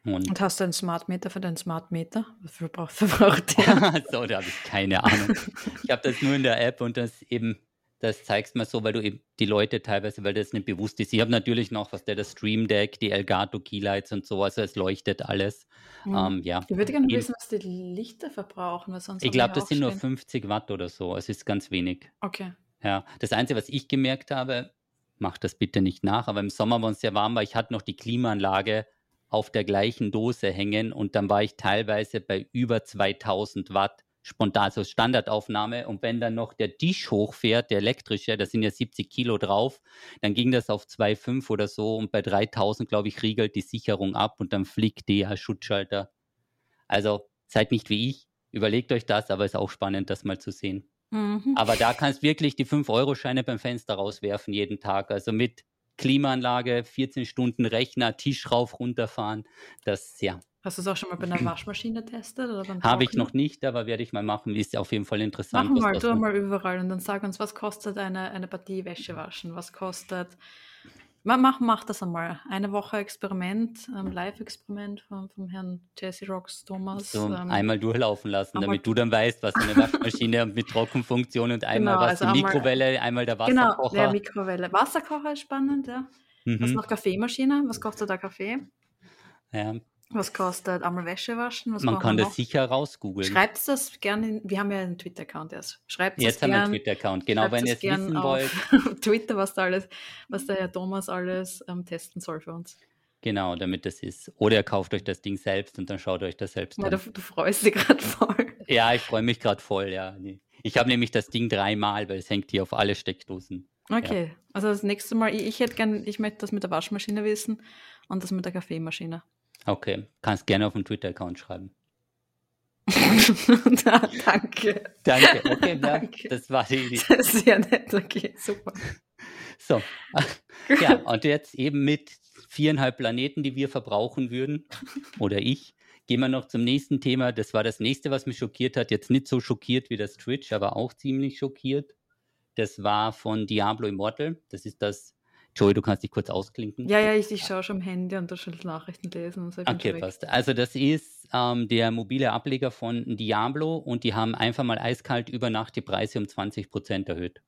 Und Und hast du einen Smart Meter für deinen Smart Meter? Was verbraucht, verbraucht der? so, da habe ich keine Ahnung. Ich habe das nur in der App und das eben, das zeigst mir so, weil du eben die Leute teilweise, weil das nicht bewusst ist. Ich habe natürlich noch, was der, das Stream Deck, die Elgato Keylights und so, also es leuchtet alles. Mhm. Ähm, ja, Ich würde gerne wissen, was die Lichter verbrauchen, weil sonst ich glaube, das sind nur aufstehen. 50 Watt oder so. Es ist ganz wenig. Okay. Ja, das Einzige, was ich gemerkt habe, macht das bitte nicht nach, aber im Sommer, wenn es sehr warm war, ich hatte noch die Klimaanlage auf der gleichen Dose hängen und dann war ich teilweise bei über 2000 Watt spontan, also Standardaufnahme und wenn dann noch der Disch hochfährt, der elektrische, da sind ja 70 Kilo drauf, dann ging das auf 2,5 oder so und bei 3000, glaube ich, riegelt die Sicherung ab und dann fliegt der Schutzschalter. Also seid nicht wie ich, überlegt euch das, aber ist auch spannend, das mal zu sehen. Mhm. Aber da kannst wirklich die 5-Euro-Scheine beim Fenster rauswerfen jeden Tag. Also mit Klimaanlage, 14 Stunden Rechner, Tisch rauf, runterfahren. Das, ja, Hast du es auch schon mal bei einer Waschmaschine getestet? Habe ich noch nicht, aber werde ich mal machen. Ist auf jeden Fall interessant. Mach was mal, tu mal überall und dann sag uns, was kostet eine, eine Partie Wäsche waschen? Was kostet. Ma- Mach, mach das einmal. Eine Woche Experiment, ähm, Live-Experiment vom, vom Herrn Jesse Rocks Thomas. so ähm, einmal durchlaufen lassen, einmal- damit du dann weißt, was eine Waschmaschine mit Trockenfunktion und einmal Genau, was also die einmal- Mikrowelle, einmal der genau, Wasserkocher. der Mikrowelle. Wasserkocher ist spannend, ja. Was mhm. noch Kaffeemaschine? Was kostet der Kaffee? ja, Was kostet einmal Wäsche waschen? Was man kann das noch? sicher rausgoogeln. Schreibt es gerne, in, wir haben ja einen Twitter-Account erst. Schreibt Jetzt haben wir einen gerne. Twitter-Account. Genau, wenn ihr es gern wissen auf wollt, Twitter, was da alles, was der Herr Thomas alles ähm, testen soll für uns. genau, damit das ist. Oder ihr kauft euch das Ding selbst und dann schaut euch das selbst Ja, an. du, du freust dich gerade voll. Ja, ich freue mich gerade voll, ja. Ich habe nämlich das Ding dreimal, weil es hängt hier auf alle Steckdosen. Okay, also das nächste Mal, ich, ich hätte gern, ich möchte das mit der Waschmaschine wissen und das mit der Kaffeemaschine. Okay, kannst gerne auf den Twitter-Account schreiben. Da, danke. Danke, okay, ja, Danke. das war die Idee. Sehr nett, okay, super. So, ja, und jetzt eben mit viereinhalb Planeten, die wir verbrauchen würden, oder ich, gehen wir noch zum nächsten Thema. Das war das nächste, was mich schockiert hat. Jetzt nicht so schockiert wie das Twitch, aber auch ziemlich schockiert. Das war von Diablo Immortal. Das ist das. Joey, du kannst dich kurz ausklinken. Ja, ja, ich, ich schaue schon am Handy und da schon Nachrichten lesen und so. Okay, weg. passt. Also das ist ähm, der mobile Ableger von Diablo und die haben einfach mal eiskalt über Nacht die Preise um 20 Prozent erhöht.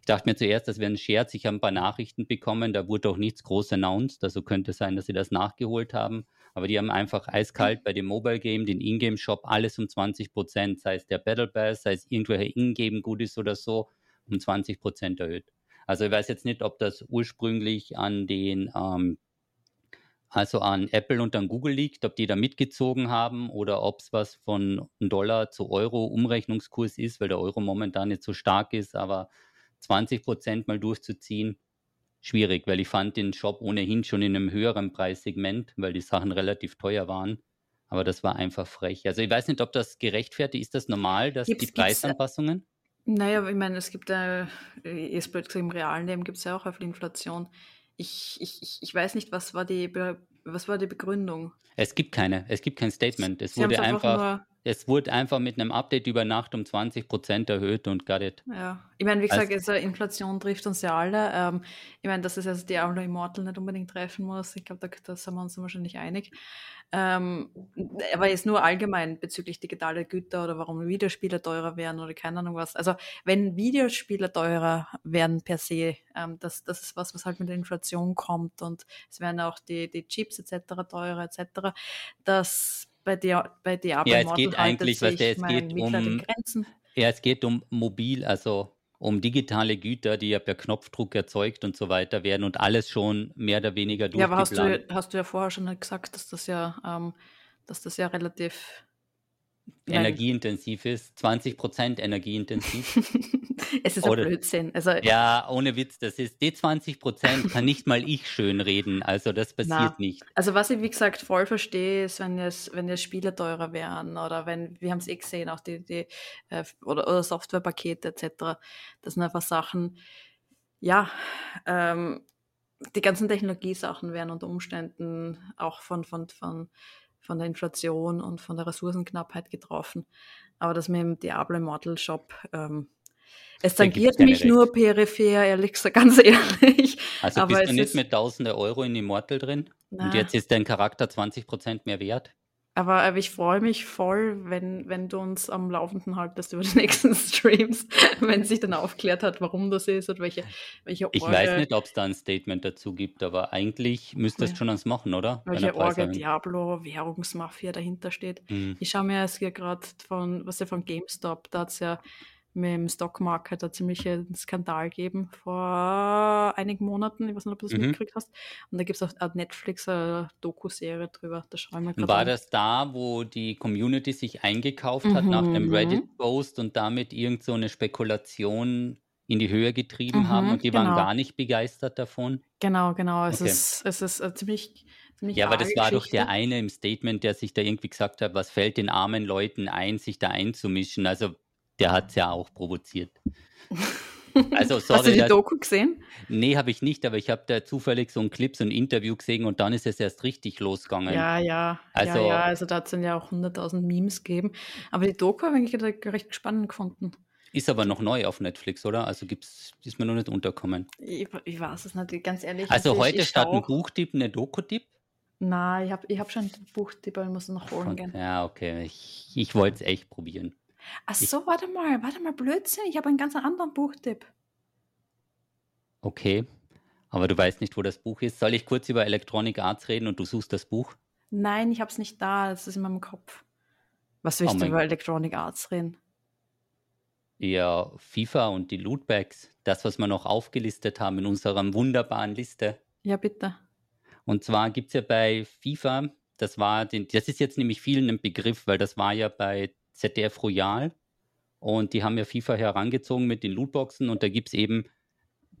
Ich dachte mir zuerst, das wäre ein Scherz. Ich habe ein paar Nachrichten bekommen, da wurde auch nichts groß announced. Also könnte sein, dass sie das nachgeholt haben. Aber die haben einfach eiskalt bei dem Mobile Game, den Ingame Shop, alles um 20 Prozent, sei es der Battle Pass, sei es irgendwelche Ingame Goodies oder so, um 20 Prozent erhöht. Also ich weiß jetzt nicht, ob das ursprünglich an den ähm, also an Apple und an Google liegt, ob die da mitgezogen haben oder ob es was von Dollar zu Euro Umrechnungskurs ist, weil der Euro momentan nicht so stark ist, aber 20 Prozent mal durchzuziehen, schwierig, weil ich fand den Shop ohnehin schon in einem höheren Preissegment, weil die Sachen relativ teuer waren. Aber das war einfach frech. Also ich weiß nicht, ob das gerechtfertigt ist. Das normal, dass Gibt's- die äh, Preisanpassungen? Naja, ich meine, es gibt ja, ist blöd gesagt, im realen Leben gibt es ja auch eine Inflation. Ich, ich, ich- weiß nicht, was war die, Be was war die Begründung? Es gibt keine. Es gibt kein Statement. Es Sie wurde einfach, nur, es wurde einfach mit einem Update über Nacht um 20 Prozent erhöht und got it. ja. Ich meine, wie Also- gesagt, also Inflation trifft uns ja alle. Ähm, ich meine, dass es also Diablo Immortal nicht unbedingt treffen muss. Ich glaube, da, da sind wir uns wahrscheinlich einig. Ähm, aber jetzt nur allgemein bezüglich digitaler Güter oder warum Videospiele teurer werden oder keine Ahnung was. Also wenn Videospiele teurer werden per se, ähm, das, das ist was, was halt mit der Inflation kommt und es werden auch die, die Chips etc. teurer etc. Das bei, der, bei Diablo Ja, es geht eigentlich, was der, es geht um, Grenzen. ja, es geht um mobil, also um digitale Güter, die ja per Knopfdruck erzeugt und so weiter werden und alles schon mehr oder weniger Ja, aber hast du, durchgeplant. hast du ja vorher schon gesagt, dass das ja, ähm, dass das ja relativ, nein, Energieintensiv ist, 20 Prozent energieintensiv. es ist ein Oder, Blödsinn. Also, ja, ohne Witz, das ist die 20 Prozent, kann nicht mal ich schön reden, also das na, passiert nicht. also was ich wie gesagt voll verstehe, ist, wenn jetzt, wenn jetzt Spiele teurer wären oder wenn, wir haben es eh gesehen, auch die, die äh, oder, oder Softwarepakete etc. Das sind einfach Sachen, ja, ähm, die ganzen Technologiesachen werden unter Umständen auch von, von, von, von der Inflation und von der Ressourcenknappheit getroffen. Aber das mit dem Diablo Immortal Shop, ähm, es tangiert mich nur Recht. peripher, ehrlich gesagt, ganz ehrlich. Also Aber bist du nicht mit tausende Euro in Immortal drin und na, jetzt ist dein Charakter 20 Prozent mehr wert? Aber, aber ich freue mich voll, wenn, wenn du uns am Laufenden haltest über die nächsten Streams, wenn sich dann aufklärt hat, warum das ist und welche, welche Ich weiß Orge, nicht, ob es da ein Statement dazu gibt, aber eigentlich müsstest du schon eins machen, oder? Welche Orge. Diablo Währungsmafia dahinter steht. Hm. Ich schaue mir jetzt hier gerade von, was ja von GameStop, da hat es ja mit dem Stockmarket einen ziemlichen Skandal gegeben vor einigen Monaten. Ich weiß nicht, ob du das Mhm. mitgekriegt hast. Und da gibt es auf Netflix eine Doku-Serie drüber. Da schauen wir war an. das da, wo die Community sich eingekauft hat nach einem Mhm. Reddit-Post und damit irgend so eine Spekulation in die Höhe getrieben haben Mhm, und die waren genau. gar nicht begeistert davon? Genau, genau. Es Okay. ist, es ist eine ziemlich, ziemlich Ja, aber das war doch der eine im Statement, der sich da irgendwie gesagt hat, was fällt den armen Leuten ein, sich da einzumischen? Also der hat es ja auch provoziert. Also Hast du sorry, die dass, Doku gesehen? nee, habe ich nicht, aber ich habe da zufällig so ein Clip, so ein Interview gesehen und dann ist es erst richtig losgegangen. Ja, ja, ja, ja. Also Also da hat es dann ja auch 100.000 Memes gegeben. Aber die Doku habe ich recht spannend gefunden. ist aber noch neu auf Netflix, oder? Also gibt's, ist mir noch nicht unterkommen. Ich, ich weiß es nicht, ganz ehrlich. Also Also heute statt ein. Buchtipp eine Doku-Tipp? Nein, ich habe ich hab schon ein Buchtipp, aber ich muss noch holen gehen. ja, okay. Ich, ich wollte es echt probieren. Ach Ich, so, warte mal, warte mal, Blödsinn. Ich habe einen ganz anderen Buchtipp. okay, aber du weißt nicht, wo das Buch ist. Soll ich kurz über Electronic Arts reden und du suchst das Buch? Nein, ich habe es nicht da. Das ist in meinem Kopf. Was Oh willst du mein über Electronic Arts reden? Ja, FIFA und die Lootbags, das, was wir noch aufgelistet haben in unserer wunderbaren Liste. Ja, bitte. Und zwar gibt es ja bei FIFA, das war, den, das ist jetzt nämlich vielen ein Begriff, weil das war ja bei ZDF Royal und die haben ja FIFA herangezogen mit den Lootboxen und da gibt es eben,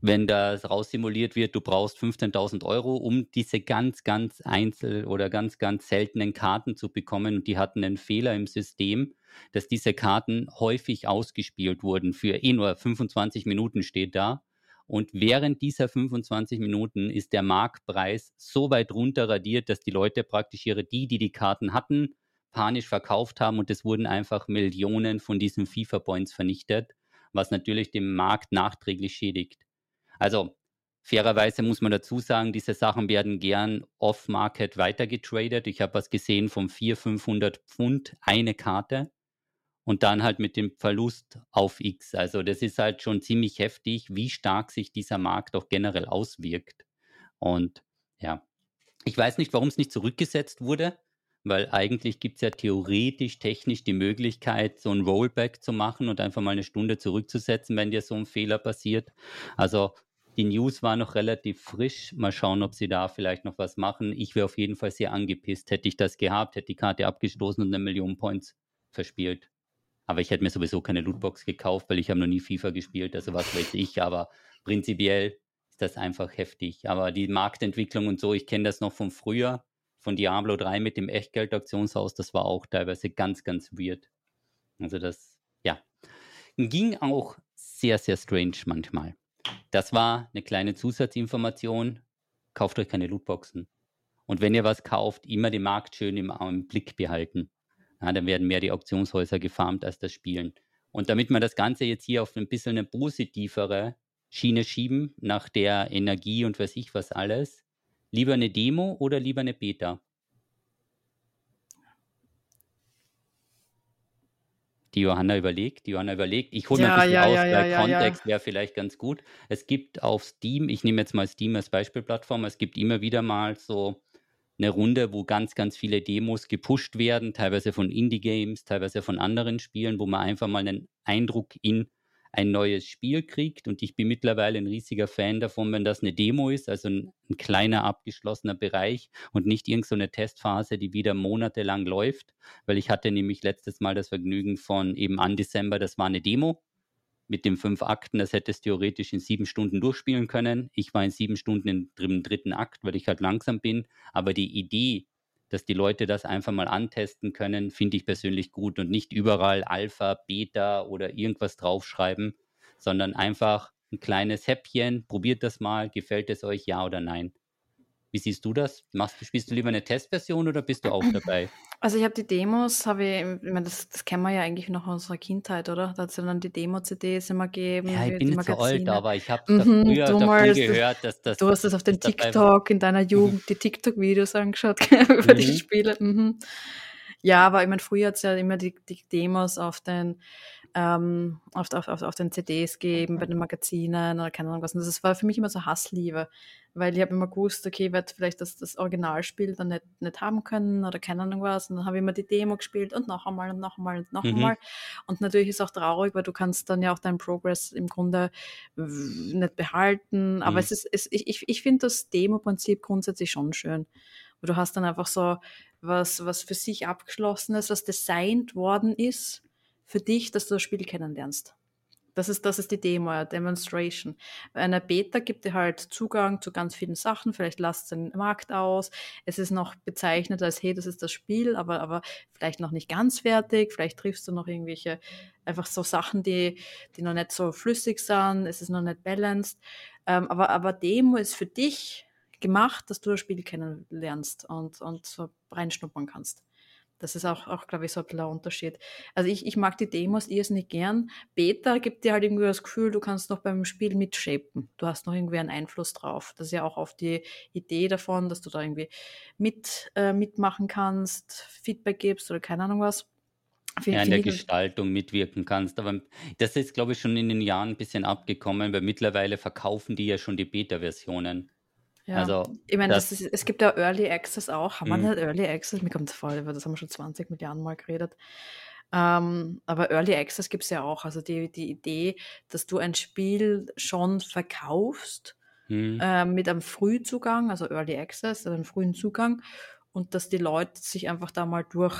wenn das raussimuliert wird, du brauchst 15.000 Euro, um diese ganz, ganz einzel- oder ganz, ganz seltenen Karten zu bekommen. Und die hatten einen Fehler im System, dass diese Karten häufig ausgespielt wurden. Für eh nur 25 Minuten steht da. Und während dieser 25 Minuten ist der Marktpreis so weit runter radiert, dass die Leute praktisch ihre, die, die die Karten hatten, panisch verkauft haben und es wurden einfach Millionen von diesen FIFA-Points vernichtet, was natürlich den Markt nachträglich schädigt. Also fairerweise muss man dazu sagen, diese Sachen werden gern off-market weitergetradet. Ich habe was gesehen von 400, 500 Pfund eine Karte und dann halt mit dem Verlust auf X. Also das ist halt schon ziemlich heftig, wie stark sich dieser Markt auch generell auswirkt. Und ja, ich weiß nicht, warum es nicht zurückgesetzt wurde, weil eigentlich gibt es ja theoretisch, technisch die Möglichkeit, so ein Rollback zu machen und einfach mal eine Stunde zurückzusetzen, wenn dir so ein Fehler passiert. Also die News war noch relativ frisch. Mal schauen, ob sie da vielleicht noch was machen. Ich wäre auf jeden Fall sehr angepisst. Hätte ich das gehabt, hätte die Karte abgestoßen und eine Million Points verspielt. Aber ich hätte mir sowieso keine Lootbox gekauft, weil ich habe noch nie FIFA gespielt, also was weiß ich. Aber prinzipiell ist das einfach heftig. Aber die Marktentwicklung und so, ich kenne das noch von früher, von Diablo 3 mit dem Echtgeld-Auktionshaus, das war auch teilweise ganz, ganz weird. Also das, ja, ging auch sehr, sehr strange manchmal. Das war eine kleine Zusatzinformation. Kauft euch keine Lootboxen. Und wenn ihr was kauft, immer den Markt schön im, im Blick behalten. Ja, dann werden mehr die Auktionshäuser gefarmt als das Spielen. Und damit wir das Ganze jetzt hier auf ein bisschen eine positivere Schiene schieben, nach der Energie und weiß ich was alles, lieber eine Demo oder lieber eine Beta? Die Johanna überlegt, die Johanna überlegt. Ich hole mal ein Ja, bisschen ja, aus, ja, weil ja. Kontext wäre vielleicht ganz gut. Es gibt auf Steam, ich nehme jetzt mal Steam als Beispielplattform, es gibt immer wieder mal so eine Runde, wo ganz, ganz viele Demos gepusht werden, teilweise von Indie-Games, teilweise von anderen Spielen, wo man einfach mal einen Eindruck in ein neues Spiel kriegt. Und ich bin mittlerweile ein riesiger Fan davon, wenn das eine Demo ist, also ein, ein kleiner abgeschlossener Bereich und nicht irgendeine so Testphase, die wieder monatelang läuft. Weil ich hatte nämlich letztes Mal das Vergnügen von eben an Dezember, das war eine Demo mit den fünf Akten, das hätte es theoretisch in sieben Stunden durchspielen können. Ich war in sieben Stunden im dritten Akt, weil ich halt langsam bin. Aber die Idee, dass die Leute das einfach mal antesten können, finde ich persönlich gut und nicht überall Alpha, Beta oder irgendwas draufschreiben, sondern einfach ein kleines Häppchen, probiert das mal, gefällt es euch, ja oder nein. Wie siehst du das? Machst, spielst du lieber eine Testversion oder bist du auch dabei? Also ich habe die Demos, habe ich, ich meine, das, das kennen wir ja eigentlich noch aus unserer Kindheit, oder? Da hat es ja dann die Demo-CDs immer gegeben. Ja, ich bin nicht so alt, aber ich habe Mhm, früher du davon mal, gehört, dass das Du hast das auf den. TikTok in deiner Jugend, die TikTok-Videos angeschaut über die Mhm. Spiele. Mhm. Ja, aber ich meine, früher hat es ja immer die, die Demos auf den, ähm, auf, auf, auf, den CDs gegeben, bei den Magazinen oder keine Ahnung was. Und das war für mich immer so Hassliebe, weil ich habe immer gewusst, okay, ich werde vielleicht das, das Originalspiel dann nicht, nicht haben können oder keine Ahnung was. Und dann habe ich immer die Demo gespielt und noch einmal und noch einmal und noch Mhm. einmal. Und natürlich ist es auch traurig, weil du kannst dann ja auch deinen Progress im Grunde nicht behalten. Aber Mhm. es ist, es, ich, ich, ich finde das Demo-Prinzip grundsätzlich schon schön. Du hast dann einfach so was, was für sich abgeschlossenes, was designt worden ist für dich, dass du das Spiel kennenlernst. Das ist, das ist die Demo, ja, Demonstration. Eine Beta gibt dir halt Zugang zu ganz vielen Sachen, vielleicht lasst den Markt aus. Es ist noch bezeichnet als, hey, das ist das Spiel, aber, aber vielleicht noch nicht ganz fertig. Vielleicht triffst du noch irgendwelche, einfach so Sachen, die, die noch nicht so flüssig sind. Es ist noch nicht balanced. Ähm, aber, aber Demo ist für dich gemacht, dass du das Spiel kennenlernst und, und so reinschnuppern kannst. Das ist auch, auch glaube ich, so ein der Unterschied. Also ich, ich mag die Demos irrsinnig gern. Beta gibt dir halt irgendwie das Gefühl, du kannst noch beim Spiel mitshapen. Du hast noch irgendwie einen Einfluss drauf. Das ist ja auch auf die Idee davon, dass du da irgendwie mit, äh, mitmachen kannst, Feedback gibst oder keine Ahnung was. Find- ja, in der Gestaltung mitwirken kannst. Aber das ist, glaube ich, schon in den Jahren ein bisschen abgekommen, weil mittlerweile verkaufen die ja schon die Beta-Versionen. Ja. Also, ich meine, das- das ist, es gibt ja Early Access auch. Haben wir Mhm. nicht Early Access? Mir kommt vor, über das haben wir schon 20 Milliarden Mal geredet. Ähm, aber Early Access gibt es ja auch. Also die, die Idee, dass du ein Spiel schon verkaufst Hm, äh, mit einem Frühzugang, also Early Access, also einem frühen Zugang, und dass die Leute sich einfach da mal durch,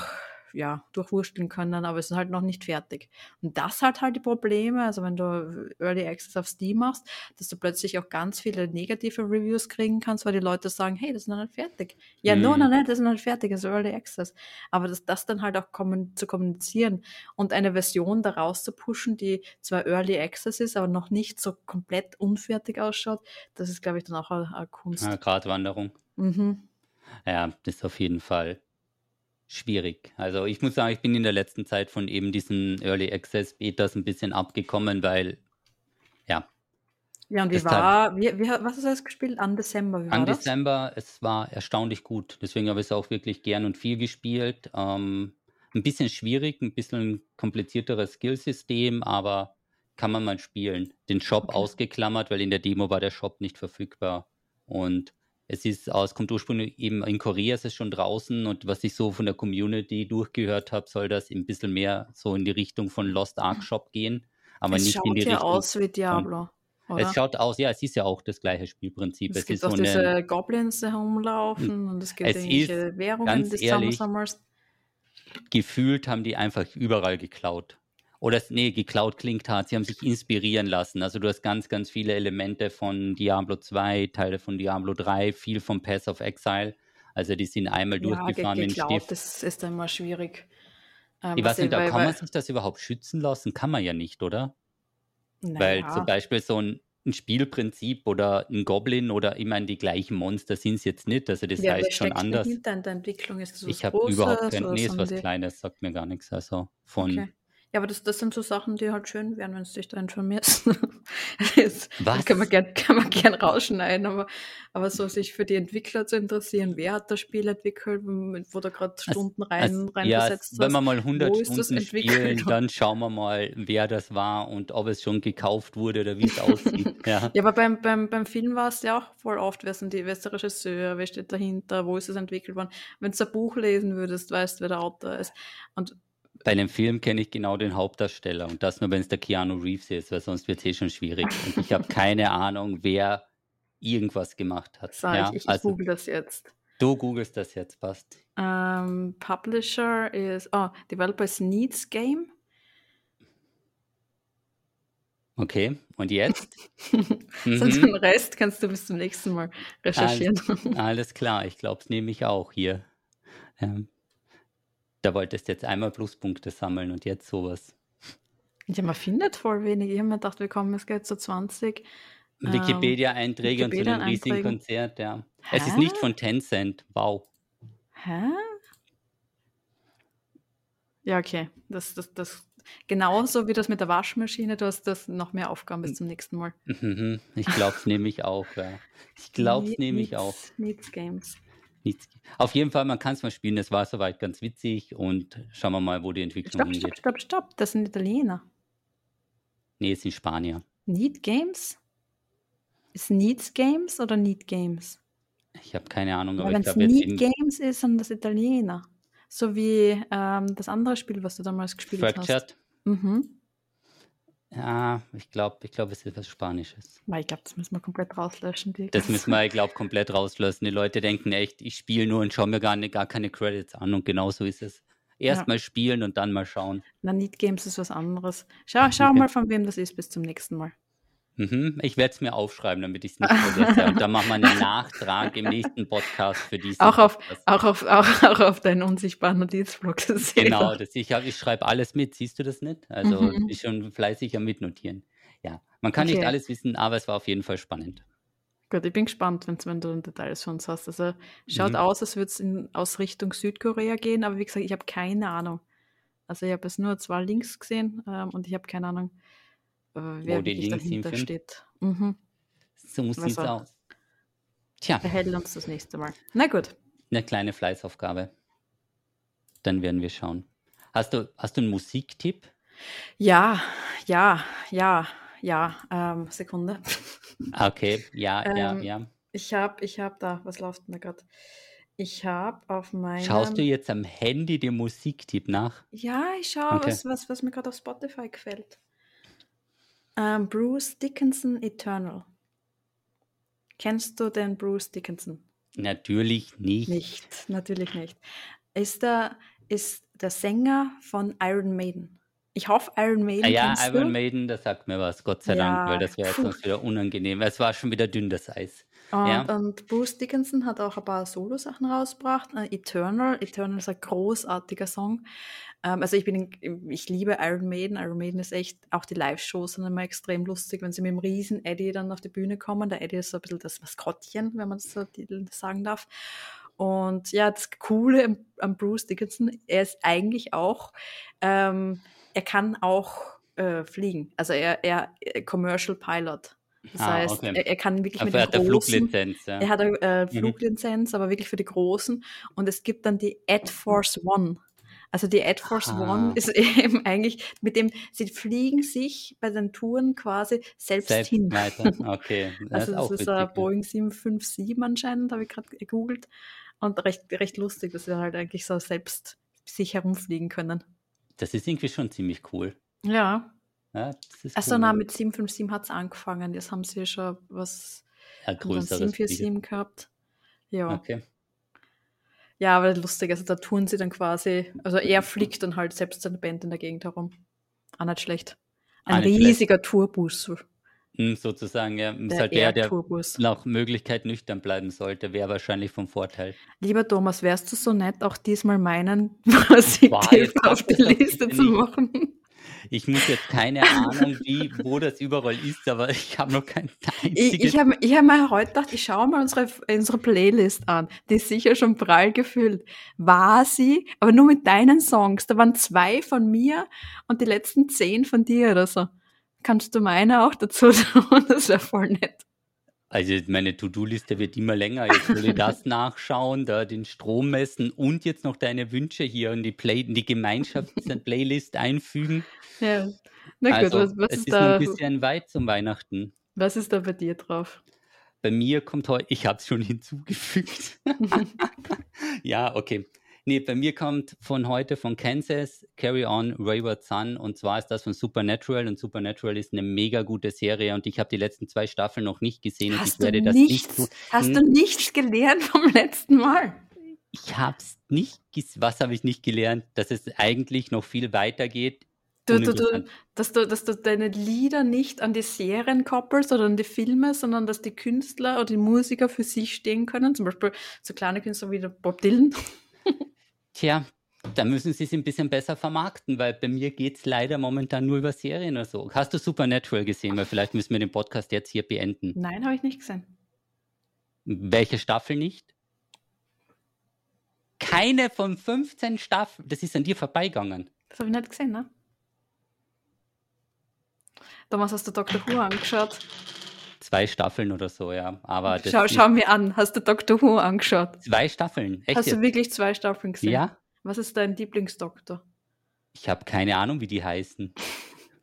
ja, durchwursteln können, aber es ist halt noch nicht fertig. Und das hat halt die Probleme, also wenn du Early Access auf Steam machst, dass du plötzlich auch ganz viele negative Reviews kriegen kannst, weil die Leute sagen, hey, das ist noch nicht fertig. Ja, no, Mhm. no, no, das ist noch nicht fertig, das ist Early Access. Aber das, das dann halt auch kommen, zu kommunizieren und eine Version daraus zu pushen, die zwar Early Access ist, aber noch nicht so komplett unfertig ausschaut, das ist, glaube ich, dann auch eine, eine Kunst. ja, Gratwanderung. Mhm. Ja, das ist auf jeden Fall schwierig. Also ich muss sagen, ich bin in der letzten Zeit von eben diesen Early Access Betas ein bisschen abgekommen, weil ja, Ja, und wie Das war, wie, wie, was hast du jetzt gespielt? An Dezember, wie war an das? Dezember, es war erstaunlich gut. Deswegen habe ich es auch wirklich gern und viel gespielt. Ähm, ein bisschen schwierig, ein bisschen komplizierteres Skillsystem, aber kann man mal spielen. Den Shop Okay. ausgeklammert, weil in der Demo war der Shop nicht verfügbar. Und es ist aus, kommt ursprünglich eben in Korea ist es schon draußen und was ich so von der Community durchgehört habe, soll das ein bisschen mehr so in die Richtung von Lost Ark Shop gehen, aber es nicht schaut in die ja Richtung. aus wie Diablo, oder? es schaut aus, ja, es ist ja auch das gleiche Spielprinzip. es Es, gibt ist auch so eine, diese Goblins, die herumlaufen und es gibt Es irgendwelche ist, Währungen, ganz die du sammelst. gefühlt haben die einfach überall geklaut. Oder es- nee, geklaut klingt hart, sie haben sich inspirieren lassen. Also du hast ganz, ganz viele Elemente von Diablo 2, Teile von Diablo 3, viel vom Pass of Exile. Also die sind einmal Ja, ge durchgefahren mit dem geklaut, Stift. das ist dann immer schwierig. Ähm, Ich weiß nicht, weil, kann man sich das überhaupt schützen lassen? Kann man ja nicht, oder? Weil zum naja, Beispiel so ein, ein Spielprinzip oder ein Goblin oder ich meine, die gleichen Monster sind es jetzt nicht. Also das ja, heißt schon anders. hinter in der Entwicklung? Ist was Ich habe überhaupt kein, nee, ist was die, Kleines, sagt mir gar nichts. Also von, okay. Ja, aber das, das sind so Sachen, die halt schön wären, wenn du dich da informierst. das, Was? Kann man gern, kann man gern rausschneiden, aber, aber so sich für die Entwickler zu interessieren, wer hat das Spiel entwickelt, wo da gerade Stunden rein, Also, ja, reingesetzt wenn wir hast. mal 100 Wo ist das Stunden entwickelt? spielen, dann schauen wir mal, wer das war und ob es schon gekauft wurde oder wie es aussieht. Ja. Ja, aber beim, beim, beim Film war es ja auch voll oft, wer sind die, wer ist der Regisseur, wer steht dahinter, wo ist es entwickelt worden. Wenn du ein Buch lesen würdest, weißt du, wer der Autor ist. Und Bei einem Film kenne ich genau den Hauptdarsteller und das nur, wenn es der Keanu Reeves ist, weil sonst wird es eh schon schwierig. Und ich habe keine Ahnung, wer irgendwas gemacht hat. sag ja, ich, ich also google das jetzt. du googelst das jetzt, passt. Ähm, Publisher ist, oh, Developer ist Needs Game. Okay, und jetzt? So Mhm. den Rest kannst du bis zum nächsten Mal recherchieren. Alles klar, ich glaube, es nehme ich auch hier. Ähm, da wolltest du jetzt einmal Pluspunkte sammeln und jetzt sowas. Ja, man findet voll wenig. Ich habe mir gedacht, wir kommen jetzt gleich zu 20. Ähm, Wikipedia-Einträge und zu dem riesigen. Konzert, ja. Es ist Hä? nicht von Tencent, wow. Hä? Ja, okay. Das, das, das, genauso wie das mit der Waschmaschine, du hast das noch mehr Aufgaben bis zum nächsten Mal. Mhm, Ich glaube, es nehme ich auch, ja. Ich glaube, es nehme ich Needs- auch. Needs Games. Nichts. Auf jeden Fall, man kann es mal spielen, es war soweit ganz witzig und schauen wir mal, wo die Entwicklung Stopp, stopp, hingeht. stopp, stopp. Das sind Italiener. Nee, es sind Spanier. Need Games? Ist Needs Games oder Need Games? Ich habe keine Ahnung, aber Weil ich wenn es glaube, jetzt Need Games ist, dann das Italiener. So wie ähm, das andere Spiel, was du damals gespielt hast. Fractured. Mhm. Ja, ich glaube, ich glaube, es ist was Spanisches. Ich glaube, das müssen wir komplett rauslöschen. Die Das müssen wir, ich glaube, komplett rauslassen. Die Leute denken echt, ich spiele nur und schaue mir gar, nicht, gar keine Credits an. Und genau so ist es. Erst Ja. mal spielen und dann mal schauen. Na, Need Games ist was anderes. Schau, schau Okay. mal, von wem das ist bis zum nächsten Mal. Mhm. Ich werde es mir aufschreiben, damit ich es nicht vergesse. Und dann machen wir einen Nachtrag im nächsten Podcast für diesen Auch auf, Podcast. auch auf, auch, auch auf deinen unsichtbaren Notizblock. Das Genau, das, ich, ich schreibe alles mit. Siehst du das nicht? Also Mhm. ich schon fleißig am Mitnotieren. Ja, man kann nicht Okay. alles wissen, aber es war auf jeden Fall spannend. Gut, ich bin gespannt, wenn du Details von uns hast. Also schaut Mhm. aus, als würde es aus Richtung Südkorea gehen, aber wie gesagt, ich habe keine Ahnung. Also ich habe jetzt nur zwei Links gesehen ähm, und ich habe keine Ahnung, äh, wer die wirklich dahinter hinführen? steht. Mhm. So sieht's war- aus. Tja, Behält uns das nächste Mal. Na gut. eine kleine Fleißaufgabe. Dann werden wir schauen. Hast du, hast du einen Musiktipp? Ja, ja, ja, ja. Ähm, Sekunde. Ah, Okay, ja, ja, Ähm, ja. Ich habe, ich habe da, was läuft denn da gerade? Ich habe auf meinem. Schaust du jetzt am Handy den Musiktipp nach? Ja, ich schaue, Okay. was, was, was mir gerade auf Spotify gefällt. Ähm, Bruce Dickinson Eternal. Kennst du den Bruce Dickinson? Natürlich nicht. Nicht, natürlich nicht. Ist der, ist der Sänger von Iron Maiden. Ich hoffe, Iron Maiden Ah, ja, kennst Iron du. Maiden, das sagt mir was, Gott sei Ja, Dank, weil das wäre sonst wieder unangenehm. Es war schon wieder dünn, das Eis. Und, Ja. und Bruce Dickinson hat auch ein paar Solo-Sachen rausgebracht. Äh, Eternal. Eternal ist ein großartiger Song. Ähm, also ich bin, in- ich liebe Iron Maiden. Iron Maiden ist echt, auch die Live-Shows sind immer extrem lustig, wenn sie mit dem riesen Eddie dann auf die Bühne kommen. Der Eddie ist so ein bisschen das Maskottchen, wenn man das so sagen darf. Und ja, das Coole am Bruce Dickinson, er ist eigentlich auch, ähm, er kann auch äh, fliegen. Also er, er äh, Commercial Pilot. Das Ah, heißt, okay. er, er kann wirklich mit Dafür den hat er großen, Fluglizenz. Ja. er hat eine äh, Mhm. Fluglizenz, aber wirklich für die Großen. Und es gibt dann die Ad Force One. Also die Ad Force Ah. One ist eben eigentlich mit dem, sie fliegen sich bei den Touren quasi selbst, Selbst hin. weiter. Okay. Das Also ist das ist witzig, ein. Boeing 757 anscheinend, habe ich gerade gegoogelt. Und recht, recht lustig, dass sie halt eigentlich so selbst sich herumfliegen können. Das ist irgendwie schon ziemlich cool. Ja. Ja, Also cool. na, mit 757 hat es angefangen. Jetzt haben sie schon was dann größeres 747 gehabt. Ja. Okay. Ja, aber lustig, also da tun sie dann quasi, also er fliegt dann halt selbst seine Band in der Gegend herum. Auch nicht schlecht. Ein nicht schlecht. riesiger Tourbus. Hm, sozusagen, ja. Ist Der halt der, der nach Möglichkeit nüchtern bleiben sollte, wäre wahrscheinlich vom Vorteil. Lieber Thomas, wärst du so nett, auch diesmal meinen Musiktipp jetzt auf die Liste zu machen? Ich muss jetzt keine Ahnung, wie, wo das überall ist, aber ich habe noch kein einziges. Ich, ich habe ich hab mir heute gedacht, ich schaue mal unsere, unsere Playlist an. Die ist sicher schon prall gefüllt. War sie, aber nur mit deinen Songs. Da waren zwei von mir und die letzten zehn von dir oder so. Kannst du meine auch dazu tun? Das wäre voll nett. Also meine To-Do-Liste wird immer länger. Jetzt will ich das nachschauen, da den Strom messen und jetzt noch deine Wünsche hier in die, Play in die Gemeinschafts-Playlist einfügen. Ja, na gut, also, was, was es ist, ist da? ein bisschen weit zum Weihnachten. Was ist da bei dir drauf? Bei mir kommt heute, ich habe es schon hinzugefügt. ja, okay. Nee, bei mir kommt von heute von Kansas Carry On Wayward Sun und zwar ist das von Supernatural und Supernatural ist eine mega gute Serie und ich habe die letzten zwei Staffeln noch nicht gesehen hast und ich werde das nichts, nicht. Hast du nichts gelernt vom letzten Mal? Ich habe es nicht, was habe ich nicht gelernt, dass es eigentlich noch viel weiter geht. Du, du, du, dass, du, dass du deine Lieder nicht an die Serien koppelst oder an die Filme, sondern dass die Künstler oder die Musiker für sich stehen können. Zum Beispiel so kleine Künstler wie der Bob Dylan. Tja, da müssen sie es ein bisschen besser vermarkten, weil bei mir geht es leider momentan nur über Serien oder so. Hast du Supernatural gesehen? Weil vielleicht müssen wir den Podcast jetzt hier beenden. Nein, habe ich nicht gesehen. Welche Staffel nicht? Keine von 15 Staffeln. Das ist an dir vorbeigegangen. Das habe ich nicht gesehen, ne? Damals hast du Dr. Who angeschaut. Zwei Staffeln oder so, ja. Aber schau, schau mir an, hast du Dr. Who angeschaut? Zwei Staffeln, echt? Hast jetzt? du wirklich zwei Staffeln gesehen? Ja. Was ist dein Lieblingsdoktor? Ich habe keine Ahnung, wie die heißen.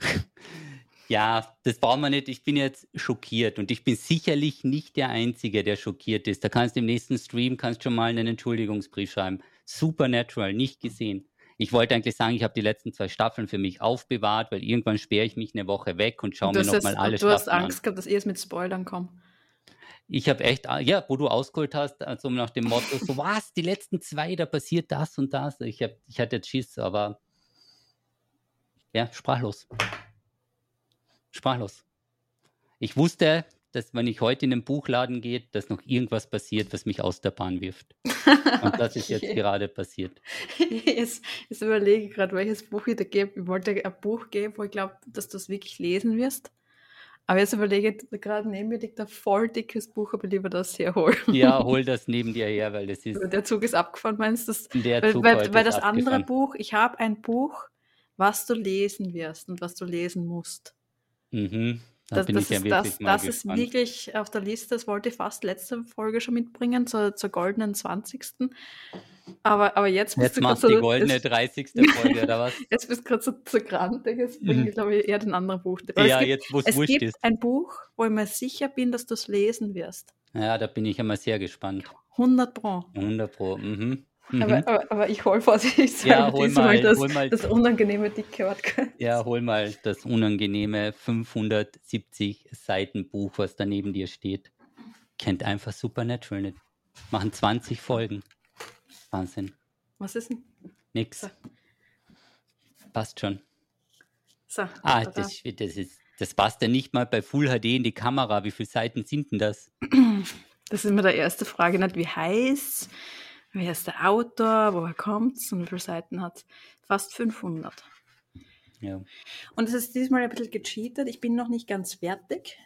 ja, das brauchen wir nicht. Ich bin jetzt schockiert und ich bin sicherlich nicht der Einzige, der schockiert ist. Da kannst du im nächsten Stream kannst schon mal einen Entschuldigungsbrief schreiben. Supernatural, nicht gesehen. Ich wollte eigentlich sagen, ich habe die letzten zwei Staffeln für mich aufbewahrt, weil irgendwann sperre ich mich eine Woche weg und schaue mir nochmal alle Staffeln an. Du hast Angst gehabt, dass ihr es mit Spoilern kommt. Ich habe echt, ja, wo du ausgeholt hast, also nach dem Motto, so was, die letzten zwei, da passiert das und das. Ich, hab, ich hatte jetzt Schiss, aber ja, sprachlos. Sprachlos. Ich wusste, dass wenn ich heute in den Buchladen gehe, dass noch irgendwas passiert, was mich aus der Bahn wirft. Und das ist jetzt gerade passiert. Jetzt, jetzt überlege ich gerade, welches Buch ich da gebe. Ich wollte ein Buch geben, wo ich glaube, dass du es wirklich lesen wirst. Aber jetzt überlege ich, gerade neben mir liegt ein voll dickes Buch, aber lieber das herholen. Ja, hol das neben dir her, weil das ist. Der Zug ist abgefahren, meinst du? Der Zug weil, weil, weil das abgefahren. andere Buch, ich habe ein Buch, was du lesen wirst und was du lesen musst. Mhm. Das, das, ist, das, das ist, wirklich auf der Liste, das wollte ich fast letzte Folge schon mitbringen, zur, zur goldenen 20. Aber, aber jetzt bist jetzt du machst du die so, goldene 30. Folge, oder was? Jetzt bist du gerade so, so grantig, jetzt bringe ich, mhm. glaube ich, eher den anderen Buch. Aber ja, gibt, jetzt, wo es wurscht gibt ist. ein Buch, wo ich mir sicher bin, dass du es lesen wirst. Ja, da bin ich immer sehr gespannt. 100 Pro. 100 Pro, mhm. Mhm. Aber, aber, aber, ich hol vorsichtig ja, hol mal, das, hol mal, das unangenehme dicke Wort. Ja, hol mal das unangenehme 570 Seiten Buch, was da neben dir steht. Kennt einfach Supernatural nicht. Machen 20 Folgen. Wahnsinn. Was ist denn? Nix. So. Passt schon. So. Ah, das, das, ist, das passt ja nicht mal bei Full HD in die Kamera. Wie viele Seiten sind denn das? Das ist immer der erste Frage, nicht wie heiß, Wer ist der Autor? Woher kommt es? Und wie viele Seiten hat es? Fast 500. Ja. Und es ist diesmal ein bisschen gecheatet. Ich bin noch nicht ganz fertig.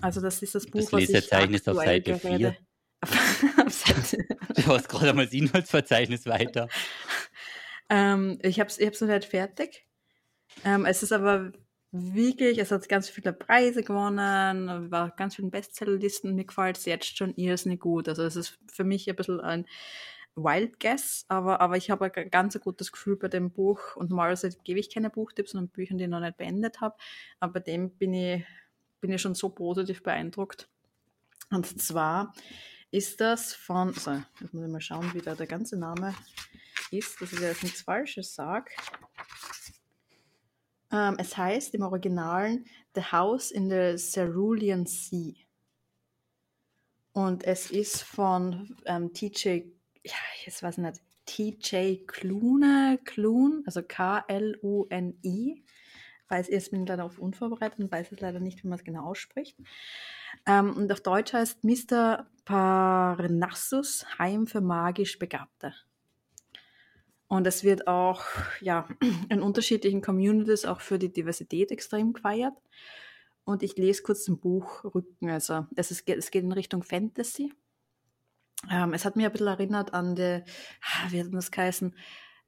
Also das ist das Buch, das was Lesezeichen ist auf Seite 4. du hast gerade einmal das Inhaltsverzeichnis weiter. Ähm, ich habe es ich noch nicht fertig. Ähm, es ist aber wirklich, es hat ganz viele Preise gewonnen, war ganz vielen Bestsellerlisten. Mir gefällt es jetzt schon irrsinnig gut. Also es ist für mich ein bisschen ein Wild Guess, aber, aber ich habe ein ganz gutes Gefühl bei dem Buch. Und normalerweise gebe ich keine Buchtipps, sondern Bücher, die ich noch nicht beendet habe. Aber bei dem bin ich, bin ich schon so positiv beeindruckt. Und zwar ist das von, so, jetzt muss ich mal schauen, wie da der ganze Name ist, dass ich jetzt nichts Falsches sage. Ähm, es heißt im Originalen The House in the Cerulean Sea. Und es ist von ähm, TJ, ja, jetzt weiß ich nicht, TJ Klune, Klun, also K-L-U-N-I. Weiß, bin ich leider auf unvorbereitet und weiß es leider nicht, wie man es genau ausspricht. Ähm, und auf Deutsch heißt Mr. Parnassus Heim für magisch Begabte. Und es wird auch ja, in unterschiedlichen Communities auch für die Diversität extrem gefeiert. Und ich lese kurz ein Buch Rücken. Also es, ist, es geht in Richtung Fantasy. Ähm, es hat mich ein bisschen erinnert an die, ah, wie hat das geheißen?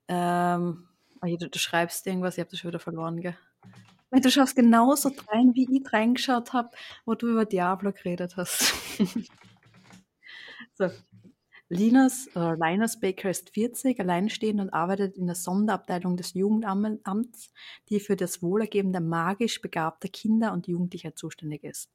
Ähm, oh, du, du, schreibst irgendwas, ich habe das schon wieder verloren, gell? Du schaust genauso rein, wie ich reingeschaut habe, wo du über Diablo geredet hast. so, Linus, äh, Linus Baker ist 40, alleinstehend und arbeitet in der Sonderabteilung des Jugendamts, die für das Wohlergeben der magisch begabter Kinder und Jugendlicher zuständig ist.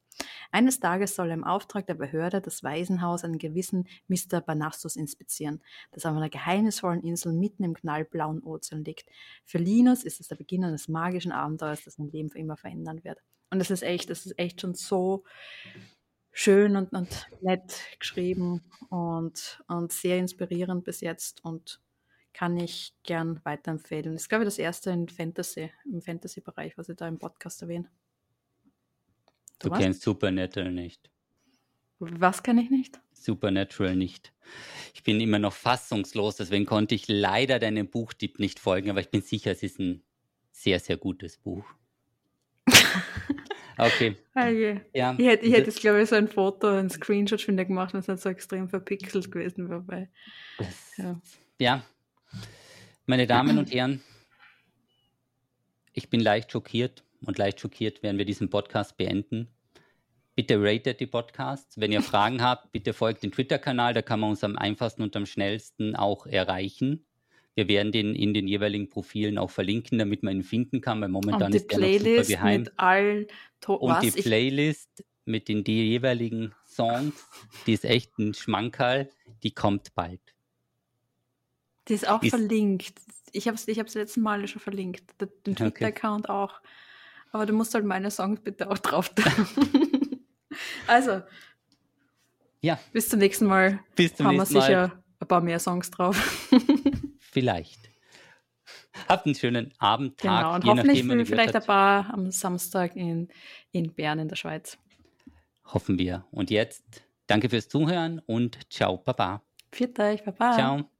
Eines Tages soll er im Auftrag der Behörde das Waisenhaus einen gewissen Mr. Banassus inspizieren, das auf einer geheimnisvollen Insel mitten im knallblauen Ozean liegt. Für Linus ist es der Beginn eines magischen Abenteuers, das sein Leben für immer verändern wird. Und das ist echt, das ist echt schon so schön und, und nett geschrieben und, und sehr inspirierend bis jetzt und kann ich gern weiterempfehlen. Das ist, glaube ich, das erste in Fantasy, im Fantasy-Bereich, was ich da im Podcast erwähne. Du, du kennst Supernatural nicht. Was kann ich nicht? Supernatural nicht. Ich bin immer noch fassungslos, deswegen konnte ich leider deinem Buchtipp nicht folgen, aber ich bin sicher, es ist ein sehr, sehr gutes Buch. Okay. Okay. Ja. Ich hätte, ich hätte jetzt, glaube ich, so ein Foto, ein Screenshot von dir gemacht und es ist so extrem verpixelt gewesen dabei. Ja. ja. Meine Damen und Herren, ich bin leicht schockiert und leicht schockiert werden wir diesen Podcast beenden. Bitte ratet die Podcasts. Wenn ihr Fragen habt, bitte folgt dem Twitter-Kanal, da kann man uns am einfachsten und am schnellsten auch erreichen. Wir werden den in den jeweiligen Profilen auch verlinken, damit man ihn finden kann, weil momentan ist der noch super geheim. Mit allen und was? die Playlist mit den jeweiligen Songs, die ist echt ein Schmankerl, die kommt bald. Die ist auch ist verlinkt. Ich habe es ich hab's letzten Mal schon verlinkt, den Twitter-Account okay. auch. Aber du musst halt meine Songs bitte auch drauf tun. also, ja. bis zum nächsten Mal bis zum haben nächsten wir sicher Mal. ein paar mehr Songs drauf. Vielleicht. Habt einen schönen Abend, Tag. Genau, und hoffentlich nachdem, vielleicht ein paar am Samstag in, in Bern in der Schweiz. Hoffen wir. Und jetzt danke fürs Zuhören und ciao, Baba. Viert euch, Baba. Ciao.